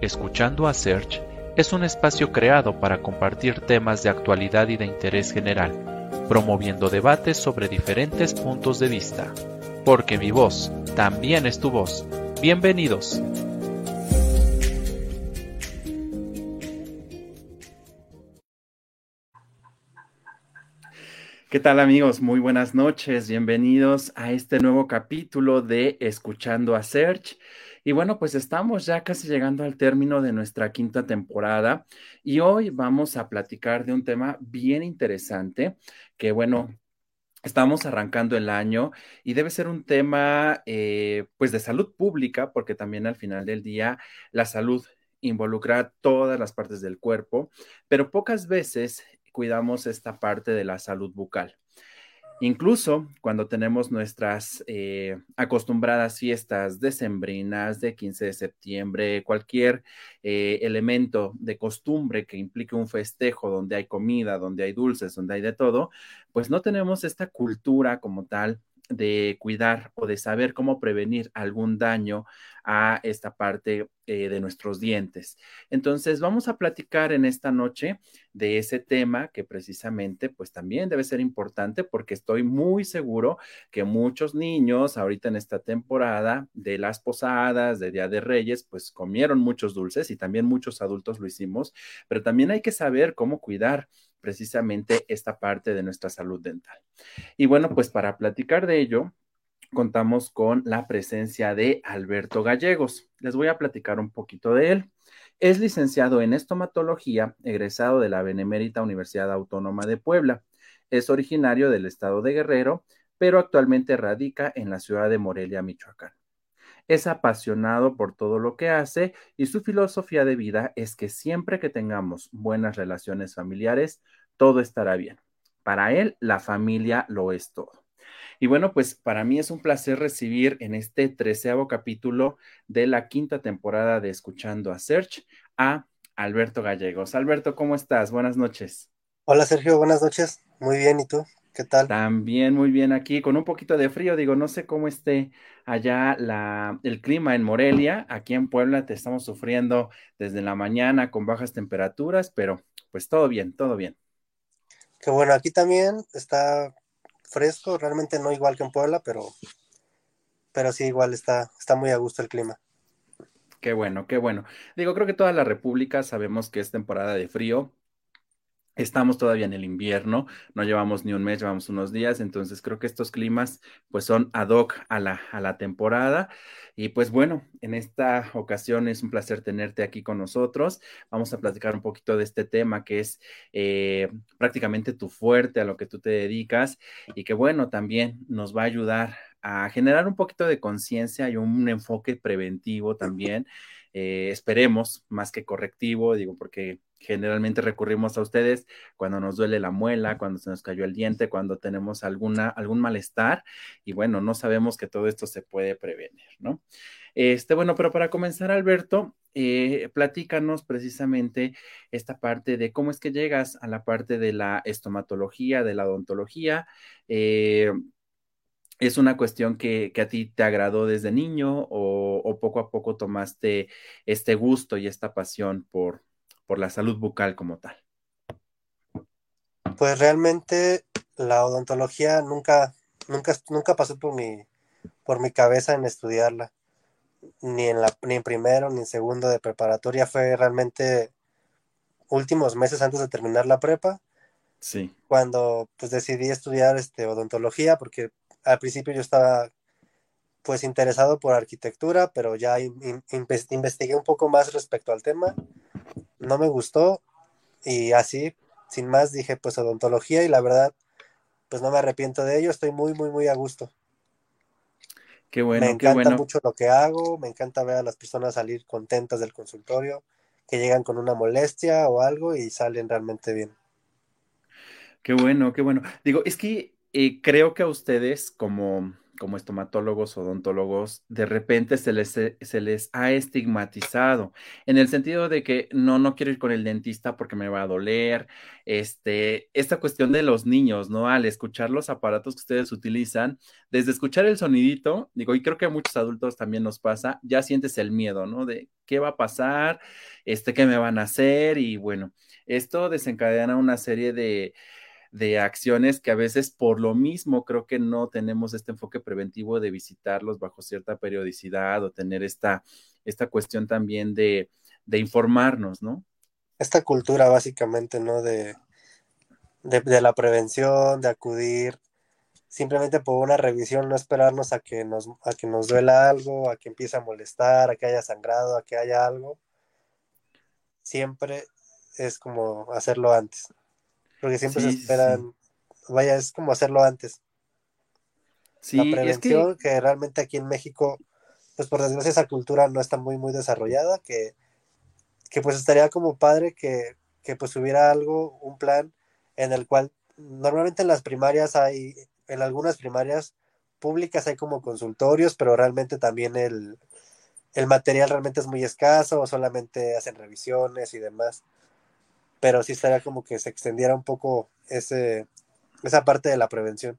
Escuchando a Search es un espacio creado para compartir temas de actualidad y de interés general, promoviendo debates sobre diferentes puntos de vista. Porque mi voz también es tu voz. Bienvenidos. ¿Qué tal amigos? Muy buenas noches. Bienvenidos a este nuevo capítulo de Escuchando a Search. Y bueno, pues estamos ya casi llegando al término de nuestra quinta temporada y hoy vamos a platicar de un tema bien interesante que bueno, Estamos arrancando el año y debe ser un tema eh, pues de salud pública porque también al final del día la salud involucra todas las partes del cuerpo, pero pocas veces cuidamos esta parte de la salud bucal. Incluso cuando tenemos nuestras eh, acostumbradas fiestas decembrinas de 15 de septiembre, cualquier eh, elemento de costumbre que implique un festejo donde hay comida, donde hay dulces, donde hay de todo, pues no tenemos esta cultura como tal de cuidar o de saber cómo prevenir algún daño a esta parte eh, de nuestros dientes. Entonces, vamos a platicar en esta noche de ese tema que precisamente, pues también debe ser importante porque estoy muy seguro que muchos niños ahorita en esta temporada de las posadas, de Día de Reyes, pues comieron muchos dulces y también muchos adultos lo hicimos, pero también hay que saber cómo cuidar precisamente esta parte de nuestra salud dental. Y bueno, pues para platicar de ello, contamos con la presencia de Alberto Gallegos. Les voy a platicar un poquito de él. Es licenciado en estomatología, egresado de la Benemérita Universidad Autónoma de Puebla. Es originario del estado de Guerrero, pero actualmente radica en la ciudad de Morelia, Michoacán. Es apasionado por todo lo que hace y su filosofía de vida es que siempre que tengamos buenas relaciones familiares, todo estará bien. Para él, la familia lo es todo. Y bueno, pues para mí es un placer recibir en este treceavo capítulo de la quinta temporada de Escuchando a Search a Alberto Gallegos. Alberto, ¿cómo estás? Buenas noches. Hola Sergio, buenas noches. Muy bien, ¿y tú? ¿Qué tal? También muy bien aquí, con un poquito de frío, digo, no sé cómo esté allá la, el clima en Morelia, aquí en Puebla te estamos sufriendo desde la mañana con bajas temperaturas, pero pues todo bien, todo bien. Qué bueno, aquí también está fresco, realmente no igual que en Puebla, pero, pero sí igual está, está muy a gusto el clima. Qué bueno, qué bueno. Digo, creo que toda la República sabemos que es temporada de frío, Estamos todavía en el invierno, no llevamos ni un mes, llevamos unos días, entonces creo que estos climas pues son ad hoc a la, a la temporada. Y pues bueno, en esta ocasión es un placer tenerte aquí con nosotros. Vamos a platicar un poquito de este tema que es eh, prácticamente tu fuerte, a lo que tú te dedicas y que bueno, también nos va a ayudar a generar un poquito de conciencia y un enfoque preventivo también. Eh, esperemos, más que correctivo, digo, porque generalmente recurrimos a ustedes cuando nos duele la muela, cuando se nos cayó el diente, cuando tenemos alguna, algún malestar y bueno, no sabemos que todo esto se puede prevenir, ¿no? Este, bueno, pero para comenzar, Alberto, eh, platícanos precisamente esta parte de cómo es que llegas a la parte de la estomatología, de la odontología. Eh, ¿Es una cuestión que, a ti te agradó desde niño o, poco a poco tomaste este gusto y esta pasión por, por la salud bucal como tal? Pues realmente la odontología nunca, nunca, nunca pasó por mi, por mi cabeza en estudiarla. Ni en, la, ni en primero ni en segundo de preparatoria. Fue realmente últimos meses antes de terminar la prepa. Sí. Cuando pues decidí estudiar este, odontología porque al principio yo estaba pues interesado por arquitectura, pero ya investigué un poco más respecto al tema, no me gustó y así, sin más, dije pues odontología y la verdad, pues no me arrepiento de ello, estoy muy, muy, muy a gusto. Qué bueno, me encanta qué bueno. mucho lo que hago, me encanta ver a las personas salir contentas del consultorio, que llegan con una molestia o algo y salen realmente bien. Qué bueno, qué bueno. Digo, es que y creo que a ustedes como, como estomatólogos, odontólogos, de repente se les, se les ha estigmatizado en el sentido de que no, no quiero ir con el dentista porque me va a doler. Este, esta cuestión de los niños, ¿no? Al escuchar los aparatos que ustedes utilizan, desde escuchar el sonidito, digo, y creo que a muchos adultos también nos pasa, ya sientes el miedo, ¿no? De ¿qué va a pasar? Este, ¿qué me van a hacer? Y bueno, esto desencadena una serie de, de acciones que a veces por lo mismo creo que no tenemos este enfoque preventivo de visitarlos bajo cierta periodicidad o tener esta, esta cuestión también de, de informarnos, ¿no? Esta cultura básicamente, ¿no? De, de, la prevención, de acudir simplemente por una revisión, no esperarnos a que nos, a que nos duela algo, a que empiece a molestar, a que haya sangrado, a que haya algo. Siempre es como hacerlo antes. Porque siempre se esperan, vaya, es como hacerlo antes. Sí, la prevención, que... realmente aquí en México, pues por desgracia esa cultura no está muy, muy desarrollada, que, que pues estaría como padre que, que pues hubiera algo, un plan en el cual normalmente en las primarias hay, en algunas primarias públicas hay como consultorios, pero realmente también el, el material realmente es muy escaso solamente hacen revisiones y demás pero sí estaría como que se extendiera un poco ese, esa parte de la prevención.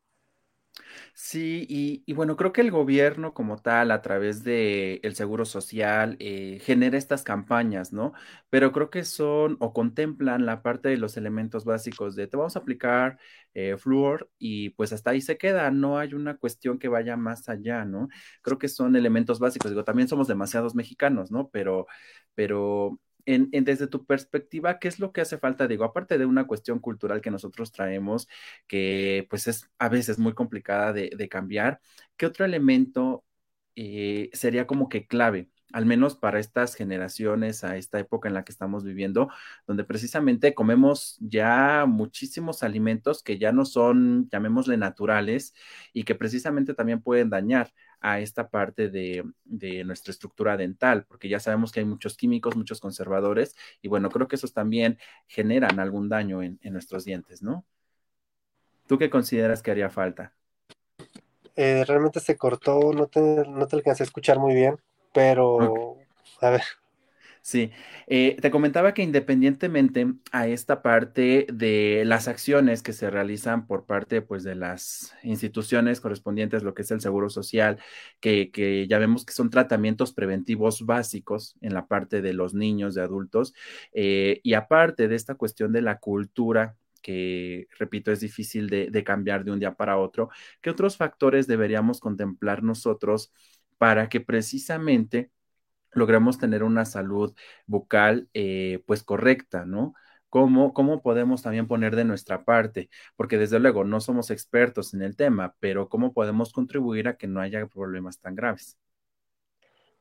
Sí, y, bueno, creo que el gobierno como tal, a través del el Seguro Social, eh, genera estas campañas, ¿no? Pero creo que son o contemplan la parte de los elementos básicos de te vamos a aplicar eh, flúor y pues hasta ahí se queda, no hay una cuestión que vaya más allá, ¿no? Creo que son elementos básicos, digo, también somos demasiados mexicanos, ¿no? Pero, pero en, desde tu perspectiva, ¿qué es lo que hace falta? Digo, aparte de una cuestión cultural que nosotros traemos, que pues es a veces muy complicada de, cambiar, ¿qué otro elemento eh, sería como que clave? al menos para estas generaciones, a esta época en la que estamos viviendo, donde precisamente comemos ya muchísimos alimentos que ya no son, llamémosle, naturales y que precisamente también pueden dañar a esta parte de, nuestra estructura dental, porque ya sabemos que hay muchos químicos, muchos conservadores, y bueno, creo que esos también generan algún daño en, nuestros dientes, ¿no? ¿Tú qué consideras que haría falta? Eh, realmente se cortó, no te, no te alcancé a escuchar muy bien, pero a ver, Sí, eh, te comentaba que independientemente a esta parte de las acciones que se realizan por parte pues, de las instituciones correspondientes, lo que es el Seguro Social, que, que ya vemos que son tratamientos preventivos básicos en la parte de los niños, de adultos, eh, y aparte de esta cuestión de la cultura que, repito, es difícil de, de cambiar de un día para otro, ¿qué otros factores deberíamos contemplar nosotros para que precisamente logremos tener una salud bucal eh, pues correcta, ¿no? ¿Cómo, ¿Cómo podemos también poner de nuestra parte? Porque desde luego no somos expertos en el tema, pero ¿cómo podemos contribuir a que no haya problemas tan graves?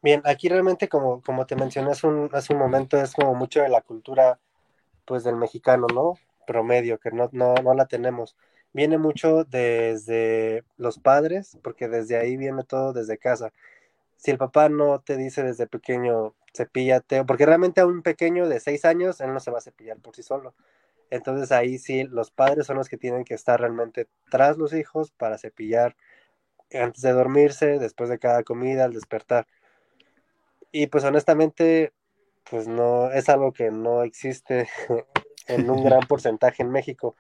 Bien, aquí realmente como, como te mencioné hace un, hace un momento, es como mucho de la cultura pues del mexicano, ¿no? Promedio, que no, no, no la tenemos. Viene mucho desde los padres, porque desde ahí viene todo desde casa si el papá no te dice desde pequeño, cepíllate, porque realmente a un pequeño de seis años, él no se va a cepillar por sí solo. Entonces ahí sí, los padres son los que tienen que estar realmente tras los hijos para cepillar antes de dormirse, después de cada comida, al despertar. Y pues honestamente, pues no, es algo que no existe en un gran porcentaje en México.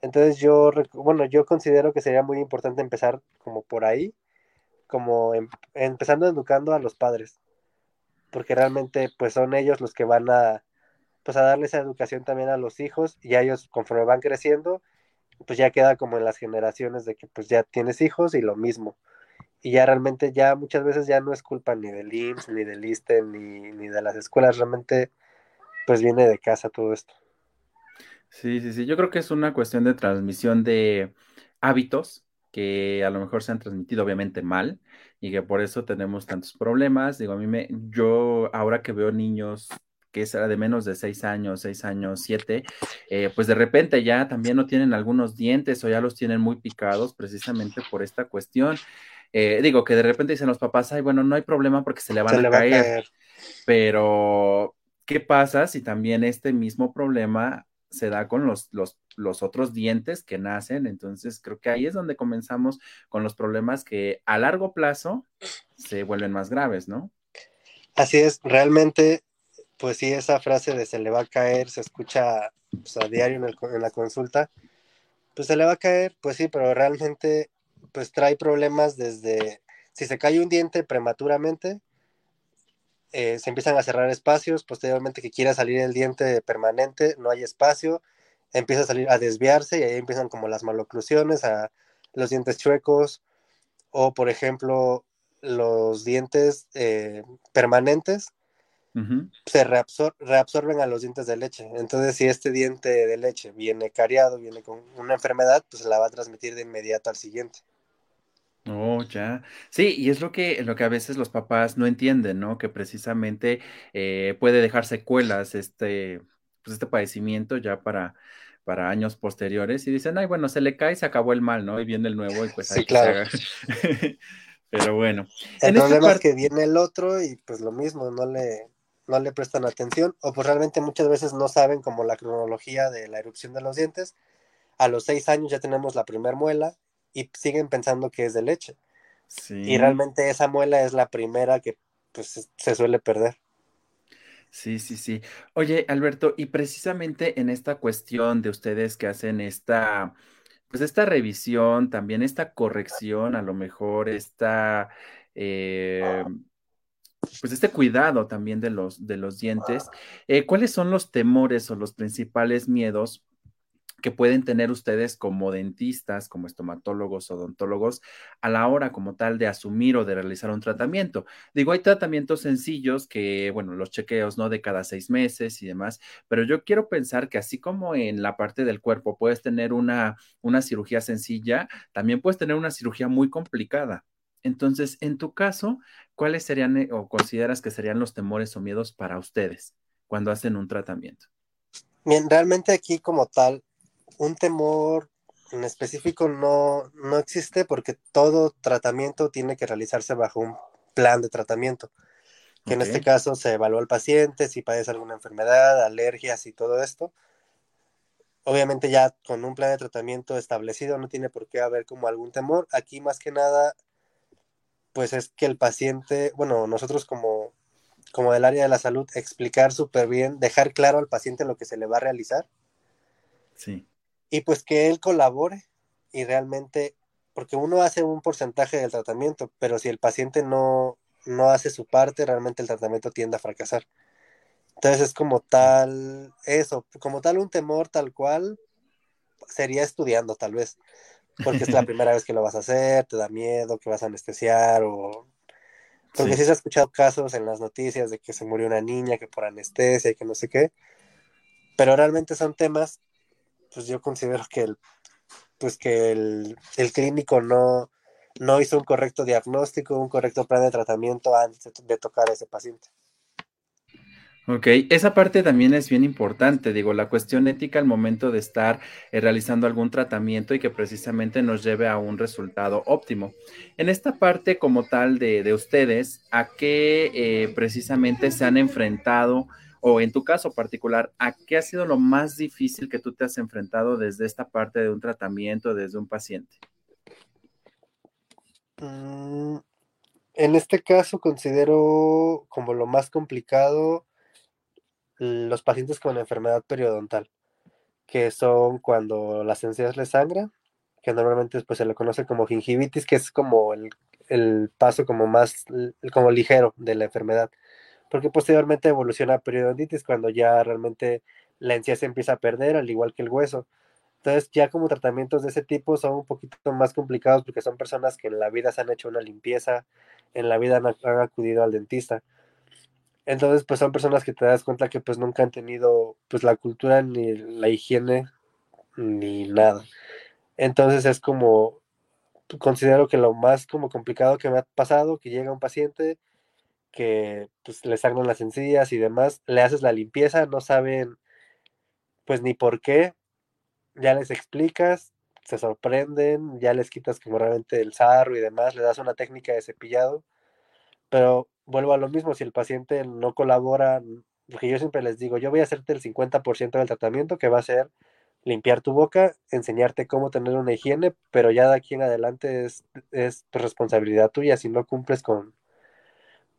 Entonces yo, bueno, yo considero que sería muy importante empezar como por ahí como em, empezando educando a los padres, porque realmente pues son ellos los que van a pues a darle esa educación también a los hijos y a ellos conforme van creciendo, pues ya queda como en las generaciones de que pues ya tienes hijos y lo mismo. Y ya realmente ya muchas veces ya no es culpa ni del IMSS, ni del ISTE, ni, ni de las escuelas, realmente pues viene de casa todo esto. Sí, sí, sí, yo creo que es una cuestión de transmisión de hábitos que a lo mejor se han transmitido obviamente mal y que por eso tenemos tantos problemas. Digo, a mí me, yo ahora que veo niños que es de menos de seis años, seis años, siete, eh, pues de repente ya también no tienen algunos dientes o ya los tienen muy picados precisamente por esta cuestión. Eh, digo que de repente dicen los papás, ay, bueno, no hay problema porque se le van a, caer. a caer. Pero, ¿qué pasa si también este mismo problema se da con los, los, los, otros dientes que nacen. Entonces, creo que ahí es donde comenzamos con los problemas que a largo plazo se vuelven más graves, ¿no? Así es, realmente, pues sí, esa frase de se le va a caer, se escucha pues, a diario en, en la consulta, pues se le va a caer, pues sí, pero realmente, pues trae problemas desde, si se cae un diente prematuramente, eh, se empiezan a cerrar espacios, posteriormente que quiera salir el diente permanente, no hay espacio, empieza a salir a desviarse y ahí empiezan como las maloclusiones, a los dientes chuecos o por ejemplo los dientes eh, permanentes se reabsorben a los dientes de leche. Entonces, si este diente de leche viene cariado, viene con una enfermedad, pues la va a transmitir de inmediato al siguiente. Oh, ya. Sí, y es lo que, lo que a veces los papás no entienden, ¿no? Que precisamente eh, puede dejar secuelas este, pues este padecimiento ya para, para años posteriores y dicen, ay, bueno, se le cae, se acabó el mal, ¿no? Y viene el nuevo y pues sí, claro. Pero bueno. El problema es que viene el otro y pues lo mismo, no le, no le prestan atención o pues realmente muchas veces no saben como la cronología de la erupción de los dientes. A los seis años ya tenemos la primer muela y siguen pensando que es de leche. Y realmente esa muela es la primera que pues, se suele perder. Sí, sí, sí. Oye, Alberto, y precisamente en esta cuestión de ustedes que hacen esta, pues esta revisión, también esta corrección, a lo mejor esta, eh, pues este cuidado también de los, de los dientes, eh, ¿cuáles son los temores o los principales miedos que pueden tener ustedes como dentistas, como estomatólogos, odontólogos, a la hora como tal de asumir o de realizar un tratamiento. Digo, hay tratamientos sencillos que, bueno, los chequeos, ¿no? De cada seis meses y demás, pero yo quiero pensar que así como en la parte del cuerpo puedes tener una, una cirugía sencilla, también puedes tener una cirugía muy complicada. Entonces, en tu caso, ¿cuáles serían eh, o consideras que serían los temores o miedos para ustedes cuando hacen un tratamiento? Bien, realmente aquí como tal, un temor en específico no, no existe porque todo tratamiento tiene que realizarse bajo un plan de tratamiento, que en este caso se evalúa al paciente, si padece alguna enfermedad, alergias y todo esto. Obviamente ya con un plan de tratamiento establecido no tiene por qué haber como algún temor. Aquí más que nada, pues es que el paciente, bueno, nosotros como, como del área de la salud, explicar súper bien, dejar claro al paciente lo que se le va a realizar. Sí y pues que él colabore y realmente, porque uno hace un porcentaje del tratamiento, pero si el paciente no, no hace su parte, realmente el tratamiento tiende a fracasar. Entonces es como tal, eso, como tal un temor tal cual, sería estudiando tal vez, porque es la primera vez que lo vas a hacer, te da miedo que vas a anestesiar o... Porque sí. se ha escuchado casos en las noticias de que se murió una niña que por anestesia y que no sé qué, pero realmente son temas pues yo considero que el, pues que el, clínico no, no hizo un correcto diagnóstico, un correcto plan de tratamiento antes de, tocar a ese paciente. Ok, esa parte también es bien importante, digo, la cuestión ética al momento de estar eh, realizando algún tratamiento y que precisamente nos lleve a un resultado óptimo. En esta parte como tal de, de ustedes, ¿a qué eh, precisamente se han enfrentado? O en tu caso particular, ¿a qué ha sido lo más difícil que tú te has enfrentado desde esta parte de un tratamiento, desde un paciente? Mm, en este caso considero como lo más complicado los pacientes con enfermedad periodontal, que son cuando las encías les sangran, que normalmente pues, se le conoce como gingivitis, que es como el, el paso como más, como ligero de la enfermedad porque posteriormente evoluciona a periodontitis cuando ya realmente la encía se empieza a perder, al igual que el hueso. Entonces, ya como tratamientos de ese tipo son un poquito más complicados porque son personas que en la vida se han hecho una limpieza, en la vida han, acudido al dentista. Entonces, pues son personas que te das cuenta que pues nunca han tenido pues la cultura ni la higiene ni nada. Entonces es como, considero que lo más como complicado que me ha pasado, que llega un paciente, que pues le sangran las encías y demás, le haces la limpieza, no saben pues ni por qué, ya les explicas, se sorprenden, ya les quitas como realmente el sarro y demás, le das una técnica de cepillado, pero vuelvo a lo mismo, si el paciente no colabora, porque yo siempre les digo, yo voy a hacerte el 50% del tratamiento que va a ser limpiar tu boca, enseñarte cómo tener una higiene, pero ya de aquí en adelante es, es responsabilidad tuya si no cumples con,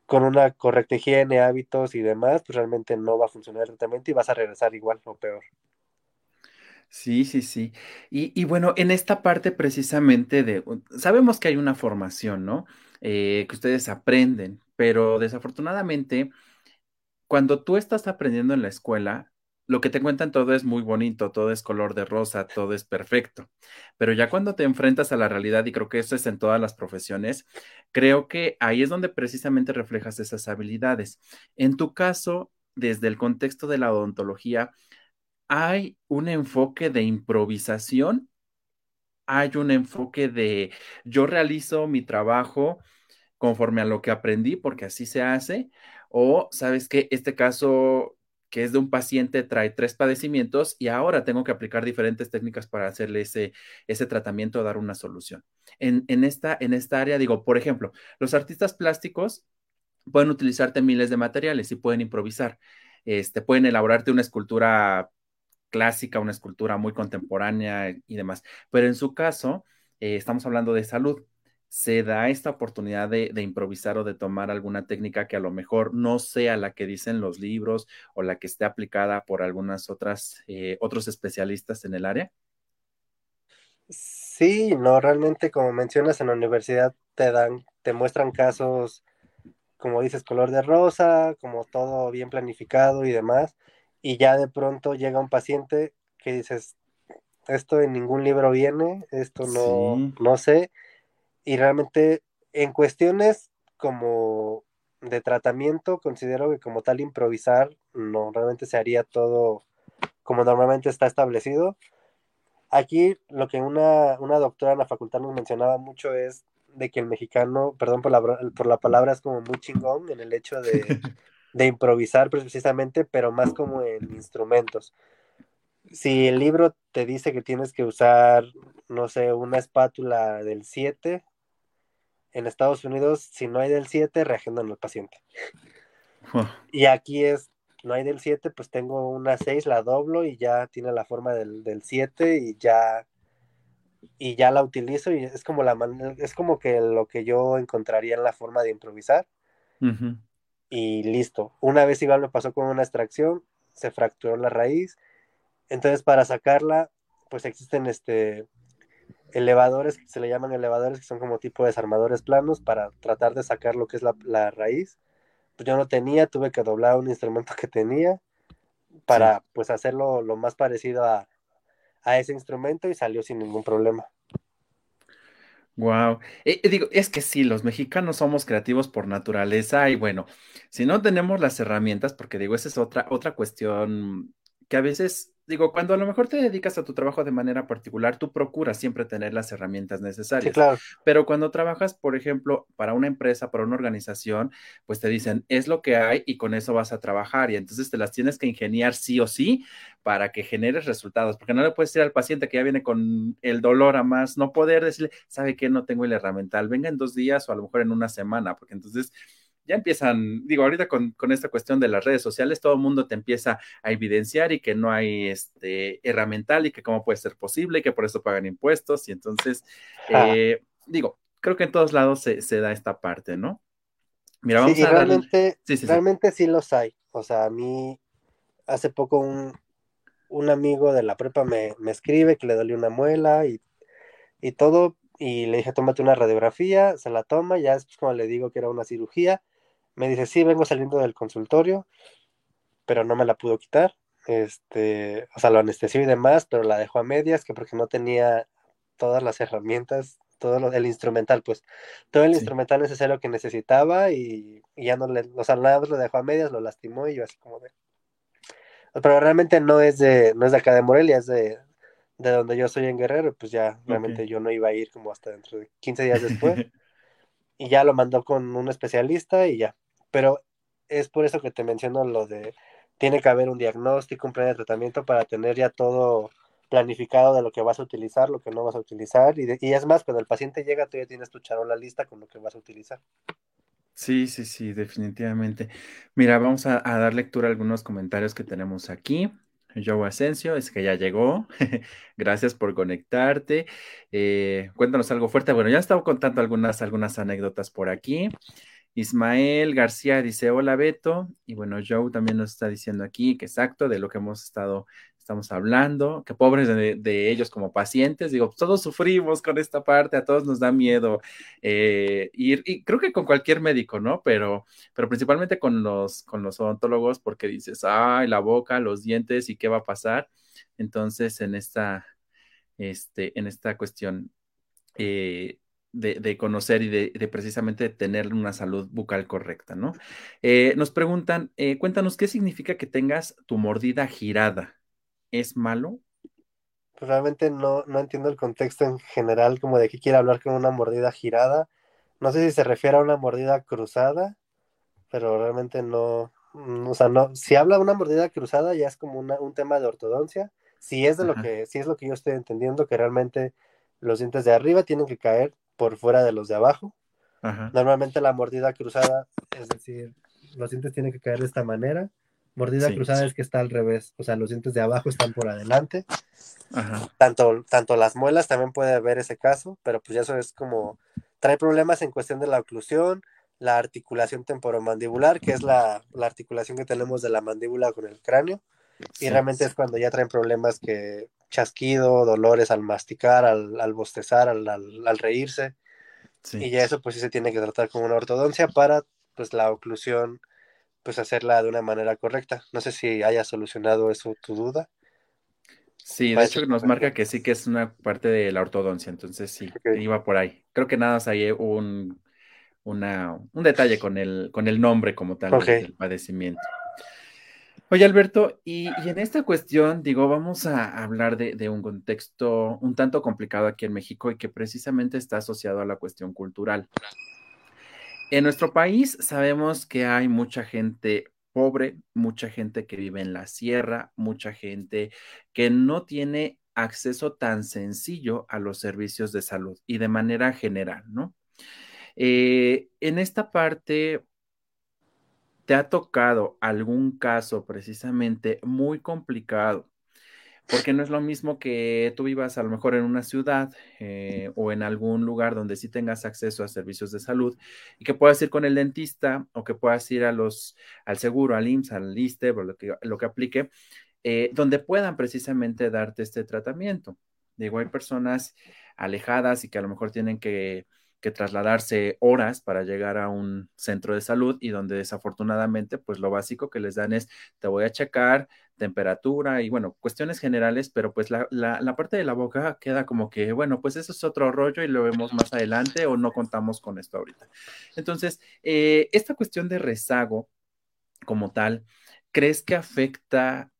con una correcta higiene, hábitos y demás, pues realmente no va a funcionar el y vas a regresar igual o peor. Sí, sí, sí. Y, y bueno, en esta parte precisamente de, sabemos que hay una formación, ¿no? Eh, que ustedes aprenden, pero desafortunadamente, cuando tú estás aprendiendo en la escuela, lo que te cuentan todo es muy bonito, todo es color de rosa, todo es perfecto. Pero ya cuando te enfrentas a la realidad, y creo que eso es en todas las profesiones, creo que ahí es donde precisamente reflejas esas habilidades. En tu caso, desde el contexto de la odontología, ¿hay un enfoque de improvisación? ¿Hay un enfoque de yo realizo mi trabajo conforme a lo que aprendí, porque así se hace? O, ¿sabes qué? Este caso que es de un paciente, trae tres padecimientos y ahora tengo que aplicar diferentes técnicas para hacerle ese, ese tratamiento, dar una solución. En, esta, en esta área, digo, por ejemplo, los artistas plásticos pueden utilizarte miles de materiales y pueden improvisar. Este, pueden elaborarte una escultura clásica, una escultura muy contemporánea y demás. Pero en su caso, eh, estamos hablando de salud se da esta oportunidad de, improvisar o de tomar alguna técnica que a lo mejor no sea la que dicen los libros o la que esté aplicada por algunas otras, eh, otros especialistas en el área? Sí, no, realmente como mencionas en la universidad te dan, te muestran casos, como dices, color de rosa, como todo bien planificado y demás, y ya de pronto llega un paciente que dices, esto en ningún libro viene, esto no, no sé, y realmente en cuestiones como de tratamiento, considero que como tal improvisar, no, realmente se haría todo como normalmente está establecido. Aquí lo que una, doctora en la facultad nos mencionaba mucho es de que el mexicano, perdón por la, por la palabra, es como muy chingón en el hecho de, de improvisar precisamente, pero más como en instrumentos. Si el libro te dice que tienes que usar, no sé, una espátula del 7, en Estados Unidos, si no hay del 7, reagendan al paciente. Y aquí es, no hay del 7, pues tengo una 6, la doblo y ya tiene la forma del, 7 y ya y ya la utilizo y es como la es como que lo que yo encontraría en la forma de improvisar. Y listo. Una vez igual me pasó con una extracción, se fracturó la raíz. Entonces, para sacarla, pues existen este elevadores, se le llaman elevadores, que son como tipo desarmadores planos para tratar de sacar lo que es la, raíz. Pues yo no tenía, tuve que doblar un instrumento que tenía para pues hacerlo lo más parecido a, ese instrumento y salió sin ningún problema. Wow. Eh, eh, digo, es que sí, los mexicanos somos creativos por naturaleza y bueno, si no tenemos las herramientas, porque digo, esa es otra, otra cuestión que a veces digo, cuando a lo mejor te dedicas a tu trabajo de manera particular, tú procuras siempre tener las herramientas necesarias. Sí, claro. Pero cuando trabajas, por ejemplo, para una empresa, para una organización, pues te dicen, es lo que hay y con eso vas a trabajar. Y entonces te las tienes que ingeniar sí o sí para que generes resultados. Porque no le puedes decir al paciente que ya viene con el dolor a más, no poder decirle, ¿sabe qué? No tengo el herramental, venga en dos días o a lo mejor en una semana, porque entonces ya empiezan, digo, ahorita con, esta cuestión de las redes sociales, todo el mundo te empieza a evidenciar y que no hay este herramental y que cómo puede ser posible y que por eso pagan impuestos. Y entonces, eh, digo, creo que en todos lados se, da esta parte, ¿no? Mira, vamos a realmente, sí, realmente sí los hay. O sea, a mí hace poco un, amigo de la prepa me, escribe que le dolió una muela y, y todo, y le dije, tómate una radiografía, se la toma, ya después como le digo que era una cirugía, me dice, sí, vengo saliendo del consultorio, pero no me la pudo quitar. Este, o sea, lo anestesió y demás, pero la dejó a medias, que porque no tenía todas las herramientas, todo lo, el instrumental, pues, todo el instrumental necesario que necesitaba y, ya no le, o sea, nada más lo dejó a medias, lo lastimó y yo así como de... Pero realmente no es de, no es de acá de Morelia, es de, de donde yo soy en Guerrero, pues ya realmente yo no iba a ir como hasta dentro de 15 días después. y ya lo mandó con un especialista y ya pero es por eso que te menciono lo de, tiene que haber un diagnóstico, un plan de tratamiento para tener ya todo planificado de lo que vas a utilizar, lo que no vas a utilizar, y, y es más, cuando el paciente llega, tú ya tienes tu charola lista con lo que vas a utilizar. Sí, sí, sí, definitivamente. Mira, vamos a, dar lectura a algunos comentarios que tenemos aquí. Joe Asensio, es que ya llegó. Gracias por conectarte. Eh, cuéntanos algo fuerte. Bueno, ya estaba contando algunas, algunas anécdotas por aquí. Ismael García dice, hola Beto, y bueno, Joe también nos está diciendo aquí que exacto de lo que hemos estado, estamos hablando, que pobres de, ellos como pacientes, digo, todos sufrimos con esta parte, a todos nos da miedo eh, ir, y creo que con cualquier médico, ¿no? Pero, pero principalmente con los, con los odontólogos, porque dices, ay, la boca, los dientes, ¿y qué va a pasar? Entonces, en esta, este, en esta cuestión, eh, de, conocer y de, precisamente tener una salud bucal correcta, ¿no? Eh, nos preguntan, eh, cuéntanos qué significa que tengas tu mordida girada. ¿Es malo? Pues realmente no, no entiendo el contexto en general, como de qué quiere hablar con una mordida girada. No sé si se refiere a una mordida cruzada, pero realmente no, mm, o sea, no, si habla de una mordida cruzada ya es como un tema de ortodoncia. Si es de lo que, si es lo que yo estoy entendiendo, que realmente los dientes de arriba tienen que caer por fuera de los de abajo. Normalmente la mordida cruzada, es decir, los dientes tienen que caer de esta manera. Mordida cruzada es que está al revés, o sea, los dientes de abajo están por adelante. Tanto, tanto las muelas también puede haber ese caso, pero pues ya eso es como, trae problemas en cuestión de la oclusión, la articulación temporomandibular, que es la, articulación que tenemos de la mandíbula con el cráneo, y realmente es cuando ya traen problemas que chasquido, dolores al masticar, al, bostezar, al, reírse. Y ya eso pues sí se tiene que tratar con una ortodoncia para pues la oclusión pues hacerla de una manera correcta. No sé si haya solucionado eso tu duda. Sí, de hecho nos marca que sí que es una parte de la ortodoncia, entonces sí, iba por ahí. Creo que nada más hay un, una, un detalle con el, con el nombre como tal del padecimiento. Oye, Alberto, y, en esta cuestión, digo, vamos a hablar de, un contexto un tanto complicado aquí en México y que precisamente está asociado a la cuestión cultural. En nuestro país sabemos que hay mucha gente pobre, mucha gente que vive en la sierra, mucha gente que no tiene acceso tan sencillo a los servicios de salud y de manera general, ¿no? Eh, en esta parte, ¿Te ha tocado algún caso precisamente muy complicado? Porque no es lo mismo que tú vivas a lo mejor en una ciudad eh, o en algún lugar donde sí tengas acceso a servicios de salud y que puedas ir con el dentista o que puedas ir a los, al seguro, al IMSS, al ISTE, lo que, lo que aplique, eh, donde puedan precisamente darte este tratamiento. Digo, hay personas alejadas y que a lo mejor tienen que que trasladarse horas para llegar a un centro de salud y donde desafortunadamente pues lo básico que les dan es te voy a checar temperatura y bueno, cuestiones generales, pero pues la, parte de la boca queda como que bueno, pues eso es otro rollo y lo vemos más adelante o no contamos con esto ahorita. Entonces, eh, esta cuestión de rezago como tal, ¿crees que afecta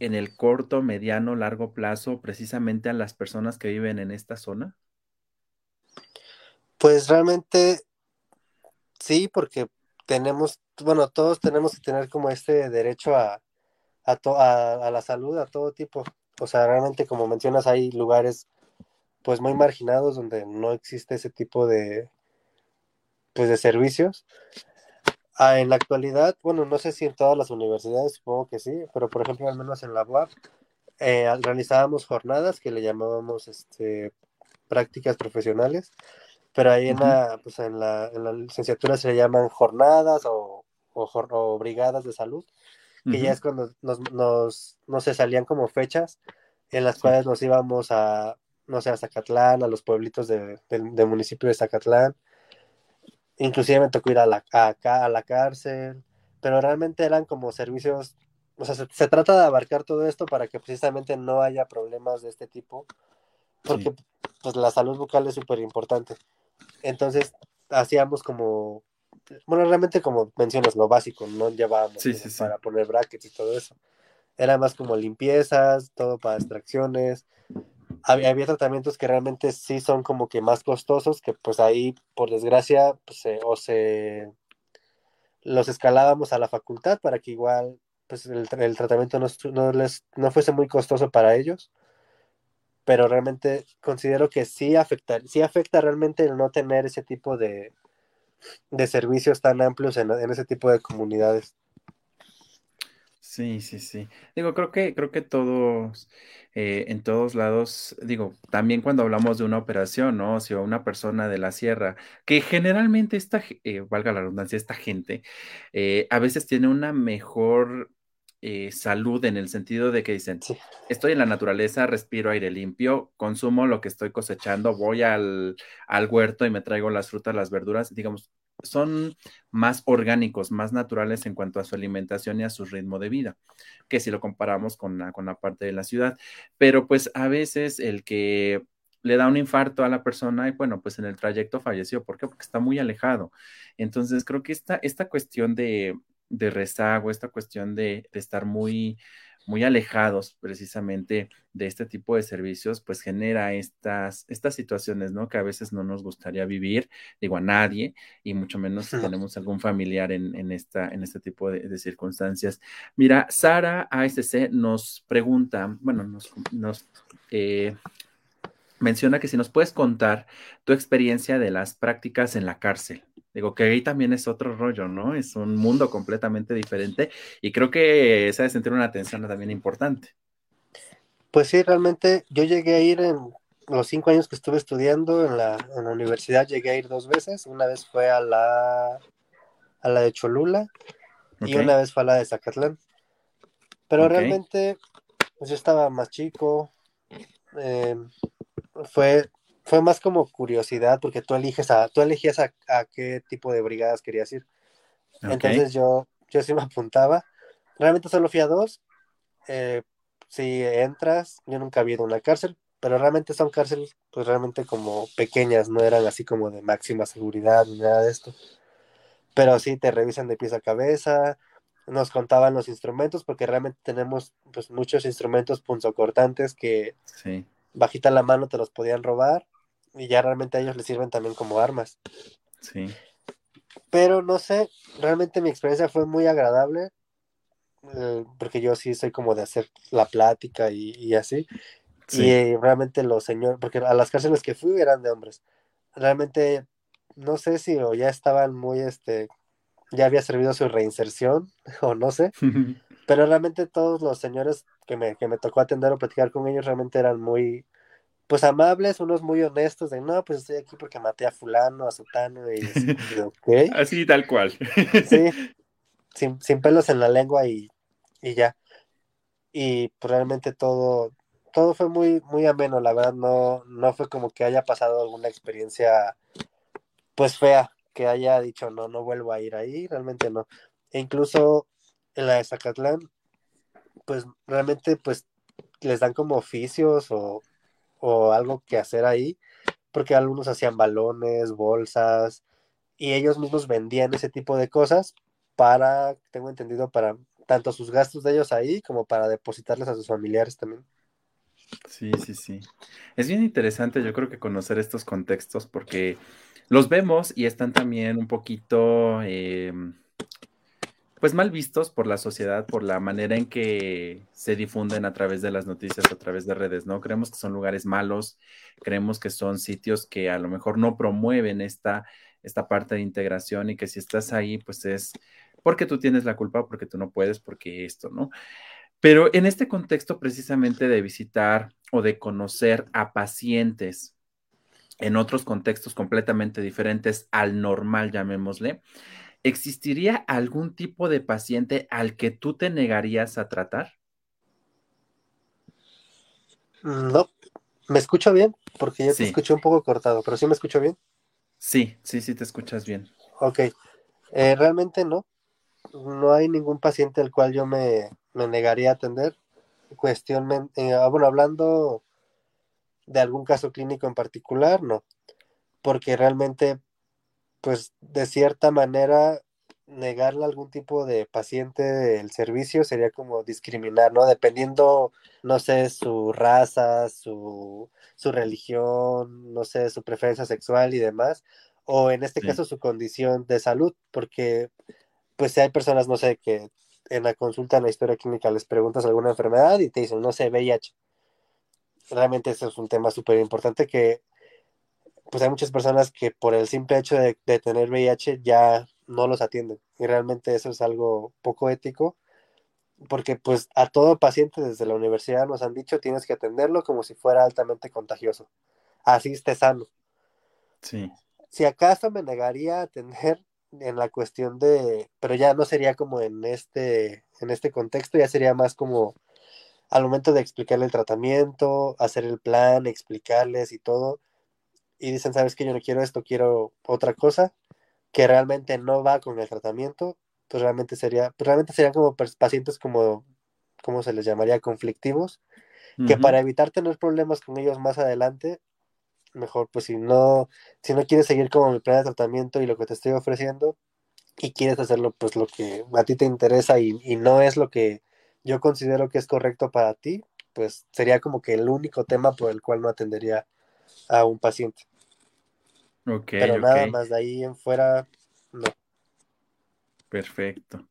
en el corto, mediano, largo plazo precisamente a las personas que viven en esta zona? Pues realmente sí, porque tenemos, bueno, todos tenemos que tener como este derecho a, a, la salud a todo tipo. O sea, realmente como mencionas, hay lugares pues muy marginados donde no existe ese tipo de, pues, de servicios. Ah, en la actualidad, bueno, no sé si en todas las universidades, supongo que sí, pero por ejemplo, al menos en la UAP, eh, realizábamos jornadas que le llamábamos este, prácticas profesionales, pero ahí en, la, pues en, la, en la licenciatura se le llaman jornadas o, o, brigadas de salud, que ya es cuando nos, nos, no sé, salían como fechas en las cuales nos íbamos a, no sé, a Zacatlán, a los pueblitos de, del municipio de Zacatlán. Inclusive me tocó ir a la, a, a la cárcel, pero realmente eran como servicios, o sea, se, trata de abarcar todo esto para que precisamente no haya problemas de este tipo, porque pues la salud bucal es súper importante. Entonces hacíamos como, bueno, realmente como mencionas, lo básico, no llevábamos para poner brackets y todo eso. Era más como limpiezas, todo para extracciones. Había, tratamientos que realmente sí son como que más costosos, que pues ahí, por desgracia, pues, o se los escalábamos a la facultad para que igual pues el, tratamiento no, no, les, no fuese muy costoso para ellos pero realmente considero que sí afecta, sí afecta realmente el no tener ese tipo de, servicios tan amplios en, ese tipo de comunidades. Sí, sí, sí. Digo, creo que, creo que todos, eh, en todos lados, digo, también cuando hablamos de una operación, ¿no? Si una persona de la sierra, que generalmente esta, eh, valga la redundancia, esta gente, eh, a veces tiene una mejor eh, salud en el sentido de que dicen, Sí, estoy en la naturaleza, respiro aire limpio, consumo lo que estoy cosechando, voy al, al huerto y me traigo las frutas, las verduras, digamos, son más orgánicos, más naturales en cuanto a su alimentación y a su ritmo de vida, que si lo comparamos con la, con la parte de la ciudad. Pero pues a veces el que le da un infarto a la persona y bueno, pues en el trayecto falleció. ¿Por qué? Porque está muy alejado. Entonces creo que esta, esta cuestión de, de rezago, esta cuestión de, de estar muy, muy alejados precisamente de este tipo de servicios, pues genera estas, estas situaciones, ¿no? Que a veces no nos gustaría vivir, digo a nadie, y mucho menos si tenemos algún familiar en, en esta, en este tipo de, de circunstancias. Mira, Sara ASC nos pregunta, bueno, nos, nos eh, menciona que si nos puedes contar tu experiencia de las prácticas en la cárcel. Digo que ahí también es otro rollo, ¿no? Es un mundo completamente diferente y creo que se ha de sentir una atención también importante. Pues sí, realmente yo llegué a ir en los cinco años que estuve estudiando en la, en la universidad, llegué a ir dos veces. Una vez fue a la, a la de Cholula y una vez fue a la de Zacatlán. Pero realmente, pues yo estaba más chico. eh, fue, fue más como curiosidad porque tú eliges a, tú elegías a, a qué tipo de brigadas querías ir. Entonces yo, yo sí me apuntaba. Realmente solo fui a dos. Eh, si entras, yo nunca había ido a una cárcel, pero realmente son cárceles, pues realmente como pequeñas, no eran así como de máxima seguridad ni nada de esto. Pero sí te revisan de pies a cabeza, nos contaban los instrumentos, porque realmente tenemos pues muchos instrumentos punzocortantes que sí, bajita la mano te los podían robar y ya realmente a ellos les sirven también como armas. sí, Pero no sé, realmente mi experiencia fue muy agradable, eh, porque yo sí soy como de hacer la plática y, y así. Y sí, eh, realmente los señores, porque a las cárceles que fui eran de hombres. Realmente no sé si o ya estaban muy, este, ya había servido su reinserción o no sé, pero realmente todos los señores que me, que me tocó atender o platicar con ellos realmente eran muy, pues amables, unos muy honestos de, no, pues estoy aquí porque maté a fulano, a sutano y así tal cual. sí, sin, sin pelos en la lengua y, y ya. Y pues, realmente todo, todo fue muy, muy ameno, la verdad, no, no fue como que haya pasado alguna experiencia pues fea, que haya dicho no, no vuelvo a ir ahí, realmente no. E incluso en la de Zacatlán, pues realmente pues les dan como oficios o, o algo que hacer ahí, porque algunos hacían balones, bolsas, y ellos mismos vendían ese tipo de cosas para, tengo entendido, para tanto sus gastos de ellos ahí como para depositarles a sus familiares también. Sí, sí, sí. Es bien interesante, yo creo que conocer estos contextos porque los vemos y están también un poquito, eh, pues mal vistos por la sociedad, por la manera en que se difunden a través de las noticias, a través de redes, ¿no? Creemos que son lugares malos, creemos que son sitios que a lo mejor no promueven esta, esta parte de integración y que si estás ahí, pues es porque tú tienes la culpa, porque tú no puedes, porque esto, ¿no? Pero en este contexto precisamente de visitar o de conocer a pacientes en otros contextos completamente diferentes al normal, llamémosle, ¿existiría algún tipo de paciente al que tú te negarías a tratar? No, ¿me escucho bien? Porque yo te Sí, escuché un poco cortado, pero sí me escucho bien. sí, sí, sí, te escuchas bien. Ok, eh, realmente no. No hay ningún paciente al cual yo me, me negaría a atender. Cuestión, eh, ah, bueno, hablando de algún caso clínico en particular, no, porque realmente, pues, de cierta manera, negarle a algún tipo de paciente el servicio sería como discriminar, ¿no? Dependiendo, no sé, su raza, su, su religión, no sé, su preferencia sexual y demás, o en este Sí, caso su condición de salud, porque pues si hay personas, no sé, que en la consulta en la historia clínica les preguntas alguna enfermedad y te dicen, no sé, VIH. Realmente eso es un tema súper importante que pues hay muchas personas que por el simple hecho de, de tener VIH ya no los atienden. Y realmente eso es algo poco ético porque pues a todo paciente desde la universidad nos han dicho tienes que atenderlo como si fuera altamente contagioso. Así esté sano. Sí. Si acaso me negaría a atender en la cuestión de, pero ya no sería como en este, en este contexto, ya sería más como al momento de explicarle el tratamiento, hacer el plan, explicarles y todo, y dicen, sabes que yo no quiero esto, quiero otra cosa, que realmente no va con el tratamiento, pues realmente sería, pues realmente serían como pacientes como, ¿cómo se les llamaría? Conflictivos, que para evitar tener problemas con ellos más adelante, mejor pues si no, si no quieres seguir como mi plan de tratamiento y lo que te estoy ofreciendo y quieres hacerlo pues lo que a ti te interesa y, no es lo que yo considero que es correcto para ti, pues sería como que el único tema por el cual no atendería a un paciente. Pero nada más de ahí en fuera, no. Perfecto.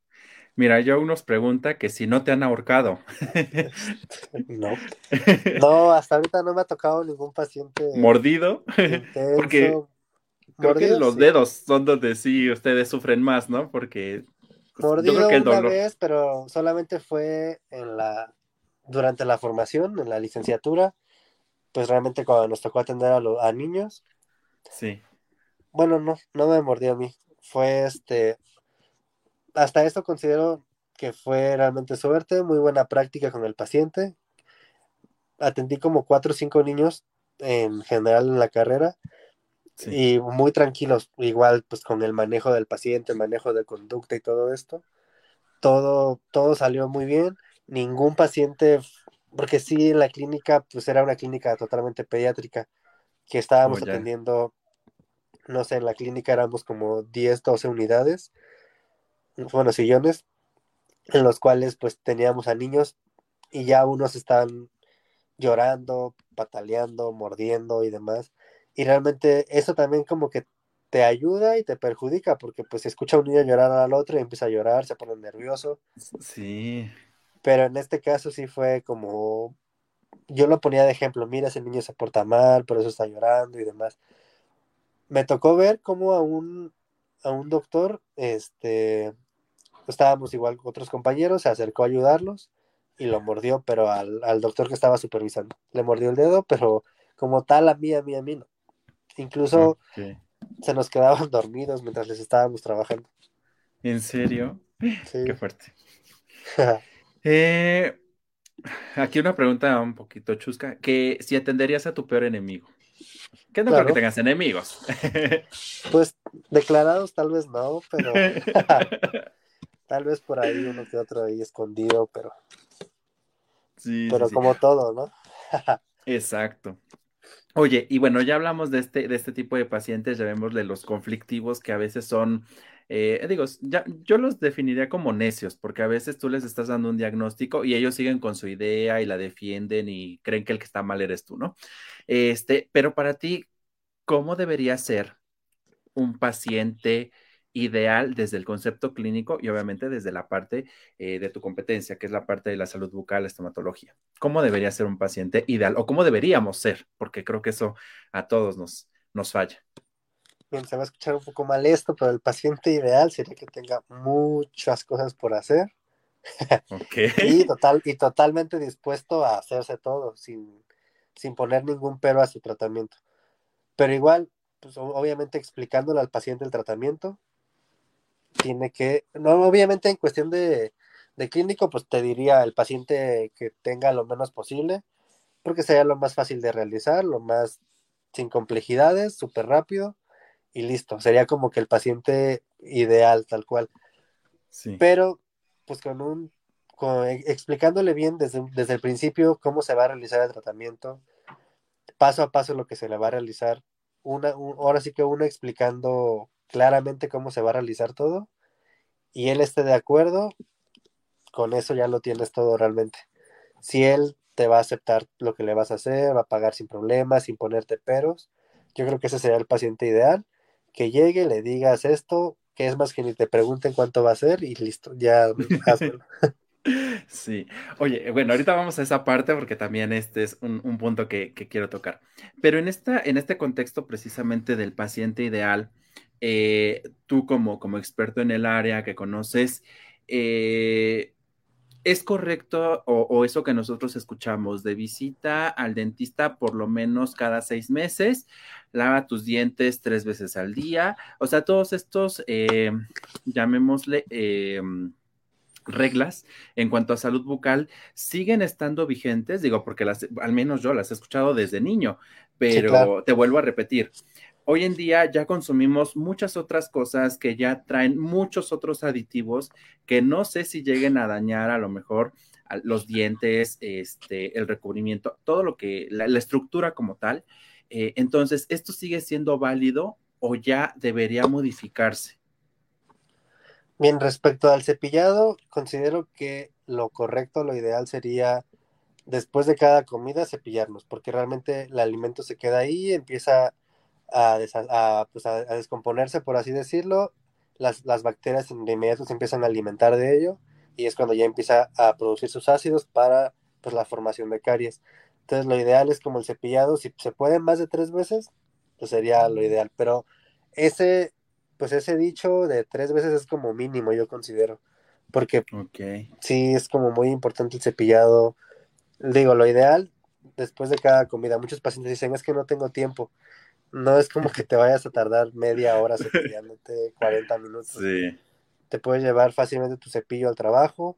Mira, yo nos pregunta que si no te han ahorcado. no. No, hasta ahorita no me ha tocado ningún paciente. ¿Mordido? Porque creo que los dedos son donde sí ustedes sufren más, ¿no? Porque. Pues, Mordido una vez, pero solamente fue en la. durante la formación, en la licenciatura. Pues realmente cuando nos tocó atender a, a niños. Sí. Bueno, no, no me mordió a mí. Fue este hasta esto considero que fue realmente suerte, muy buena práctica con el paciente. Atendí como cuatro o cinco niños en general en la carrera y muy tranquilos, igual pues con el manejo del paciente, el manejo de conducta y todo esto. Todo, todo salió muy bien. Ningún paciente, porque sí, en la clínica, pues era una clínica totalmente pediátrica que estábamos oh, atendiendo, no sé, en la clínica éramos como 10, 12 unidades bueno, sillones en los cuales pues teníamos a niños y ya unos están llorando, pataleando, mordiendo y demás. Y realmente eso también como que te ayuda y te perjudica porque pues escucha a un niño llorar al otro y empieza a llorar, se pone nervioso. Sí. Pero en este caso sí fue como, yo lo ponía de ejemplo, mira, ese niño se porta mal, por eso está llorando y demás. Me tocó ver cómo a un, a un doctor, este, estábamos igual con otros compañeros, se acercó a ayudarlos y lo mordió, pero al, doctor que estaba supervisando. Le mordió el dedo, pero como tal, a mí, a mí, a mí no. Incluso se nos quedaban dormidos mientras les estábamos trabajando. ¿En serio? Sí. Qué fuerte. Eh, aquí una pregunta un poquito chusca, que si atenderías a tu peor enemigo. ¿Qué no creo que tengas enemigos? pues declarados tal vez no, pero Tal vez por ahí uno que otro ahí escondido, pero. Sí. Pero como todo, ¿no? Exacto. Oye, y bueno, ya hablamos de este, de este tipo de pacientes, ya vemos de los conflictivos que a veces son, eh, digo, ya, yo los definiría como necios, porque a veces tú les estás dando un diagnóstico y ellos siguen con su idea y la defienden y creen que el que está mal eres tú, ¿no? Este, pero para ti, ¿cómo debería ser un paciente? ideal desde el concepto clínico y obviamente desde la parte eh, de tu competencia, que es la parte de la salud bucal, la estomatología. ¿Cómo debería ser un paciente ideal o cómo deberíamos ser? Porque creo que eso a todos nos, nos falla. Bien, se va a escuchar un poco mal esto, pero el paciente ideal sería que tenga muchas cosas por hacer. y, total, y totalmente dispuesto a hacerse todo, sin, sin poner ningún pero a su tratamiento. Pero igual, pues obviamente explicándole al paciente el tratamiento, tiene que, no, obviamente en cuestión de, clínico, pues te diría el paciente que tenga lo menos posible, porque sería lo más fácil de realizar, lo más sin complejidades, súper rápido y listo. Sería como que el paciente ideal, tal cual. Sí. Pero, pues con un, con, explicándole bien desde, desde el principio cómo se va a realizar el tratamiento, paso a paso lo que se le va a realizar, una, ahora sí que uno explicando claramente cómo se va a realizar todo y él esté de acuerdo, con eso ya lo tienes todo realmente. Si él te va a aceptar lo que le vas a hacer, va a pagar sin problemas, sin ponerte peros, yo creo que ese sería el paciente ideal, que llegue, le digas esto, que es más que ni te pregunten cuánto va a ser y listo, ya. Sí, oye, bueno, ahorita vamos a esa parte porque también este es un, punto que, que, quiero tocar. Pero en, esta, en este contexto precisamente del paciente ideal, eh, tú como, como experto en el área que conoces, eh, ¿Es correcto o, eso que nosotros escuchamos de visita al dentista por lo menos cada seis meses? Lava tus dientes tres veces al día. O sea, todos estos, eh, llamémosle, eh, reglas en cuanto a salud bucal siguen estando vigentes, digo, porque las, al menos yo las he escuchado desde niño, pero te vuelvo a repetir, hoy en día ya consumimos muchas otras cosas que ya traen muchos otros aditivos que no sé si lleguen a dañar a lo mejor los dientes, este, el recubrimiento, todo lo que, la, estructura como tal. Eh, entonces, ¿esto sigue siendo válido o ya debería modificarse? Bien, respecto al cepillado, considero que lo correcto, lo ideal sería después de cada comida cepillarnos, porque realmente el alimento se queda ahí, empieza a, pues, descomponerse, por así decirlo, las, bacterias de inmediato se empiezan a alimentar de ello y es cuando ya empieza a producir sus ácidos para pues, la formación de caries. Entonces lo ideal es como el cepillado, si se puede más de tres veces, pues sería lo ideal, pero ese pues ese dicho de tres veces es como mínimo, yo considero. Porque sí es como muy importante el cepillado. Digo, lo ideal después de cada comida. Muchos pacientes dicen, es que no tengo tiempo. No es como que te vayas a tardar media hora cepillándote, 40 minutos. Sí. Te puedes llevar fácilmente tu cepillo al trabajo.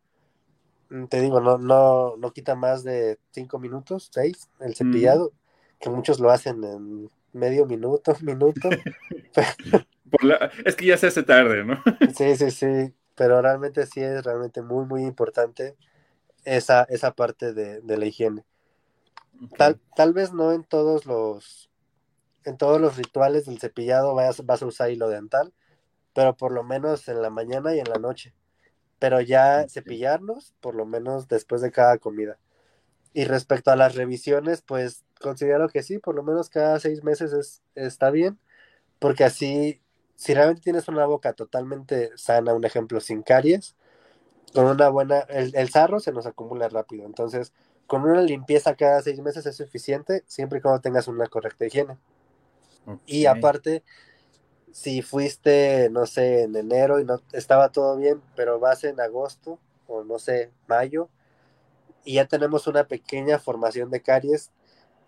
Mm, te digo, no, no, no quita más de cinco minutos, seis, el cepillado, que muchos lo hacen en medio minuto, minuto. es que ya se hace tarde, ¿no? sí, sí, sí, pero realmente sí es realmente muy, muy importante esa, esa parte de, la higiene. Tal, tal vez no en todos los en todos los rituales del cepillado vas, vas a usar hilo dental, pero por lo menos en la mañana y en la noche. Pero ya cepillarnos, por lo menos después de cada comida. Y respecto a las revisiones, pues considero que sí, por lo menos cada seis meses es, está bien, porque así si realmente tienes una boca totalmente sana, un ejemplo, sin caries, con una buena, el, sarro se nos acumula rápido, entonces con una limpieza cada seis meses es suficiente, siempre y cuando tengas una correcta higiene. Y aparte, si fuiste, no sé, en enero y no estaba todo bien, pero vas en agosto o no sé, mayo, y ya tenemos una pequeña formación de caries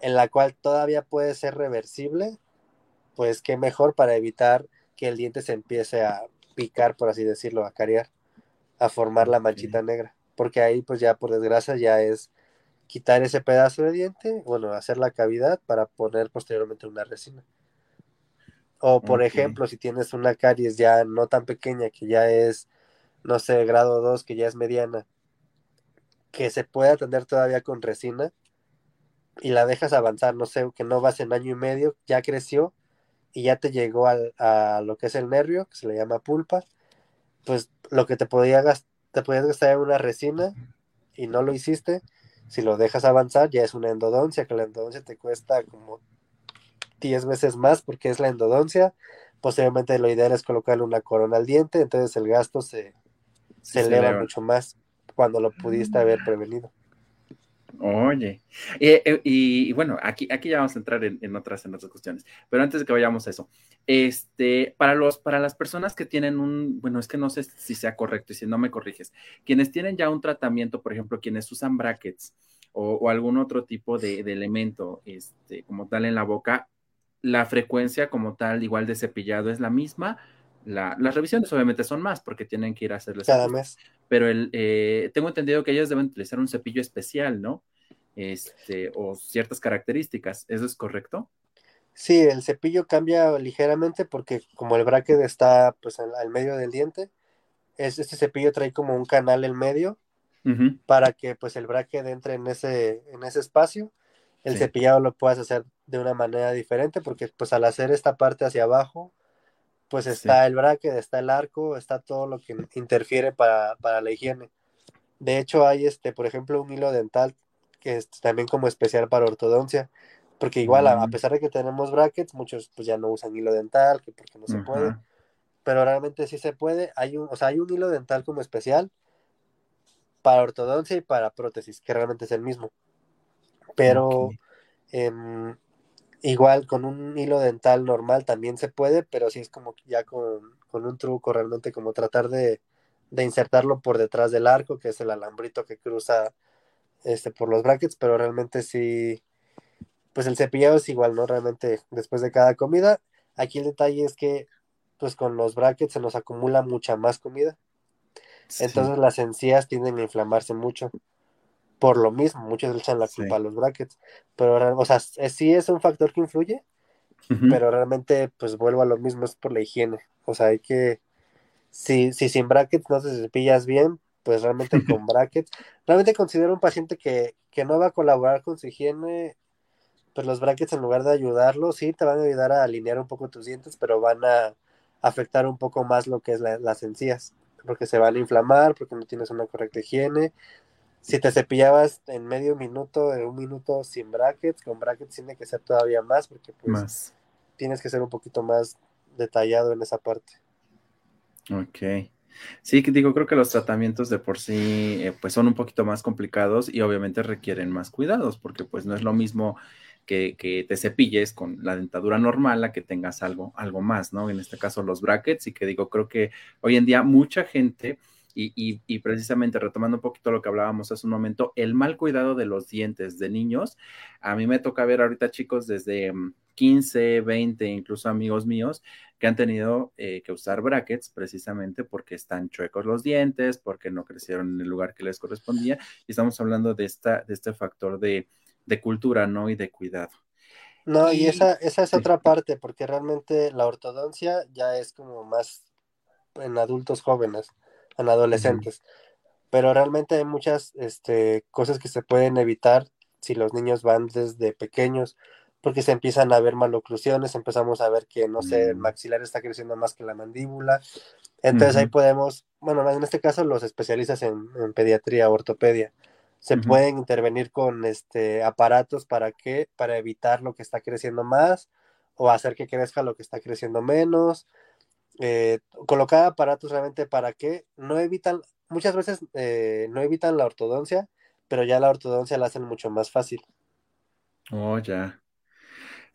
en la cual todavía puede ser reversible, pues qué mejor para evitar que el diente se empiece a picar, por así decirlo, a cariar, a formar la manchita negra. Porque ahí, pues ya por desgracia, ya es quitar ese pedazo de diente, bueno, hacer la cavidad para poner posteriormente una resina. O, por ejemplo, si tienes una caries ya no tan pequeña, que ya es, no sé, grado 2, que ya es mediana, que se puede atender todavía con resina y la dejas avanzar, no sé, que no vas en año y medio, ya creció, y ya te llegó a lo que es el nervio, que se le llama pulpa, pues lo que te podía te podías gastar en una resina y no lo hiciste, si lo dejas avanzar ya es una endodoncia, que la endodoncia te cuesta como 10 veces más porque es la endodoncia. Posteriormente lo ideal es colocarle una corona al diente, entonces el gasto se, se, eleva, mucho más cuando lo pudiste haber prevenido. Oye, eh, y, bueno, aquí, aquí ya vamos a entrar en, otras, en otras cuestiones, pero antes de que vayamos a eso, este, para los, para las personas que tienen un, bueno, es que no sé si sea correcto y si no me corriges, quienes tienen ya un tratamiento, por ejemplo, quienes usan brackets o, algún otro tipo de, elemento, este, como tal en la boca, la frecuencia como tal, igual de cepillado, es la misma. las revisiones obviamente son más porque tienen que ir a hacerles cada mes pero el, eh, tengo entendido que ellos deben utilizar un cepillo especial, ¿no? Este, o ciertas características, ¿eso es correcto? Sí, el cepillo cambia ligeramente porque como el bracket está pues al medio del diente, es, este cepillo trae como un canal en medio para que pues el bracket entre en ese, en ese espacio. El cepillado lo puedes hacer de una manera diferente porque pues al hacer esta parte hacia abajo, pues está el bracket, está el arco, está todo lo que interfiere para, la higiene. De hecho, hay este, por ejemplo, un hilo dental que es también como especial para ortodoncia, porque igual a, mm. pesar de que tenemos brackets, muchos pues ya no usan hilo dental, que porque no se puede, pero realmente sí se puede. Hay un, o sea, hay un hilo dental como especial para ortodoncia y para prótesis, que realmente es el mismo. Pero em, Igual con un hilo dental normal también se puede, pero sí es como ya con, un truco realmente como tratar de, de insertarlo por detrás del arco, que es el alambrito que cruza este, por los brackets, pero realmente sí, pues el cepillado es igual, ¿no? Realmente después de cada comida. Aquí el detalle es que, pues con los brackets se nos acumula mucha más comida. Entonces las encías tienden a inflamarse mucho. Por lo mismo, muchos le echan la culpa a los brackets. Pero, o sea, sí es un factor que influye, pero realmente, pues vuelvo a lo mismo, es por la higiene. O sea, hay que, si, si sin brackets no te cepillas bien, pues realmente con brackets. Realmente considero un paciente que, que no va a colaborar con su higiene, pues los brackets en lugar de ayudarlo, sí, te van a ayudar a alinear un poco tus dientes, pero van a afectar un poco más lo que es las encías, porque se van a inflamar, porque no tienes una correcta higiene. Si te cepillabas en medio minuto, en un minuto sin brackets, con brackets tiene que ser todavía más, porque pues tienes que ser un poquito más detallado en esa parte. Ok. Sí, digo, creo que los tratamientos de por sí eh, pues son un poquito más complicados y obviamente requieren más cuidados porque pues no es lo mismo que, que, te cepilles con la dentadura normal a que tengas algo, algo más, ¿no? En este caso los brackets y que digo, creo que hoy en día mucha gente y, precisamente retomando un poquito lo que hablábamos hace un momento, el mal cuidado de los dientes de niños, a mí me toca ver ahorita chicos desde 15, mm, 20, incluso amigos míos que han tenido eh, que usar brackets precisamente porque están chuecos los dientes, porque no crecieron en el lugar que les correspondía. Y estamos hablando de, esta, de este factor de, cultura, ¿no? Y de cuidado. No, y, esa, esa es otra parte, porque realmente la ortodoncia ya es como más en adultos jóvenes en adolescentes. Pero realmente hay muchas este, cosas que se pueden evitar si los niños van desde pequeños, porque se empiezan a ver maloclusiones, empezamos a ver que, no sé, el mm. maxilar está creciendo más que la mandíbula. Entonces ahí podemos, bueno, en este caso los especialistas en, pediatría, ortopedia, se pueden intervenir con este, aparatos para que, para evitar lo que está creciendo más o hacer que crezca lo que está creciendo menos eh, colocar aparatos realmente para que no evitan, muchas veces eh, no evitan la ortodoncia, pero ya la ortodoncia la hacen mucho más fácil. Oh, ya.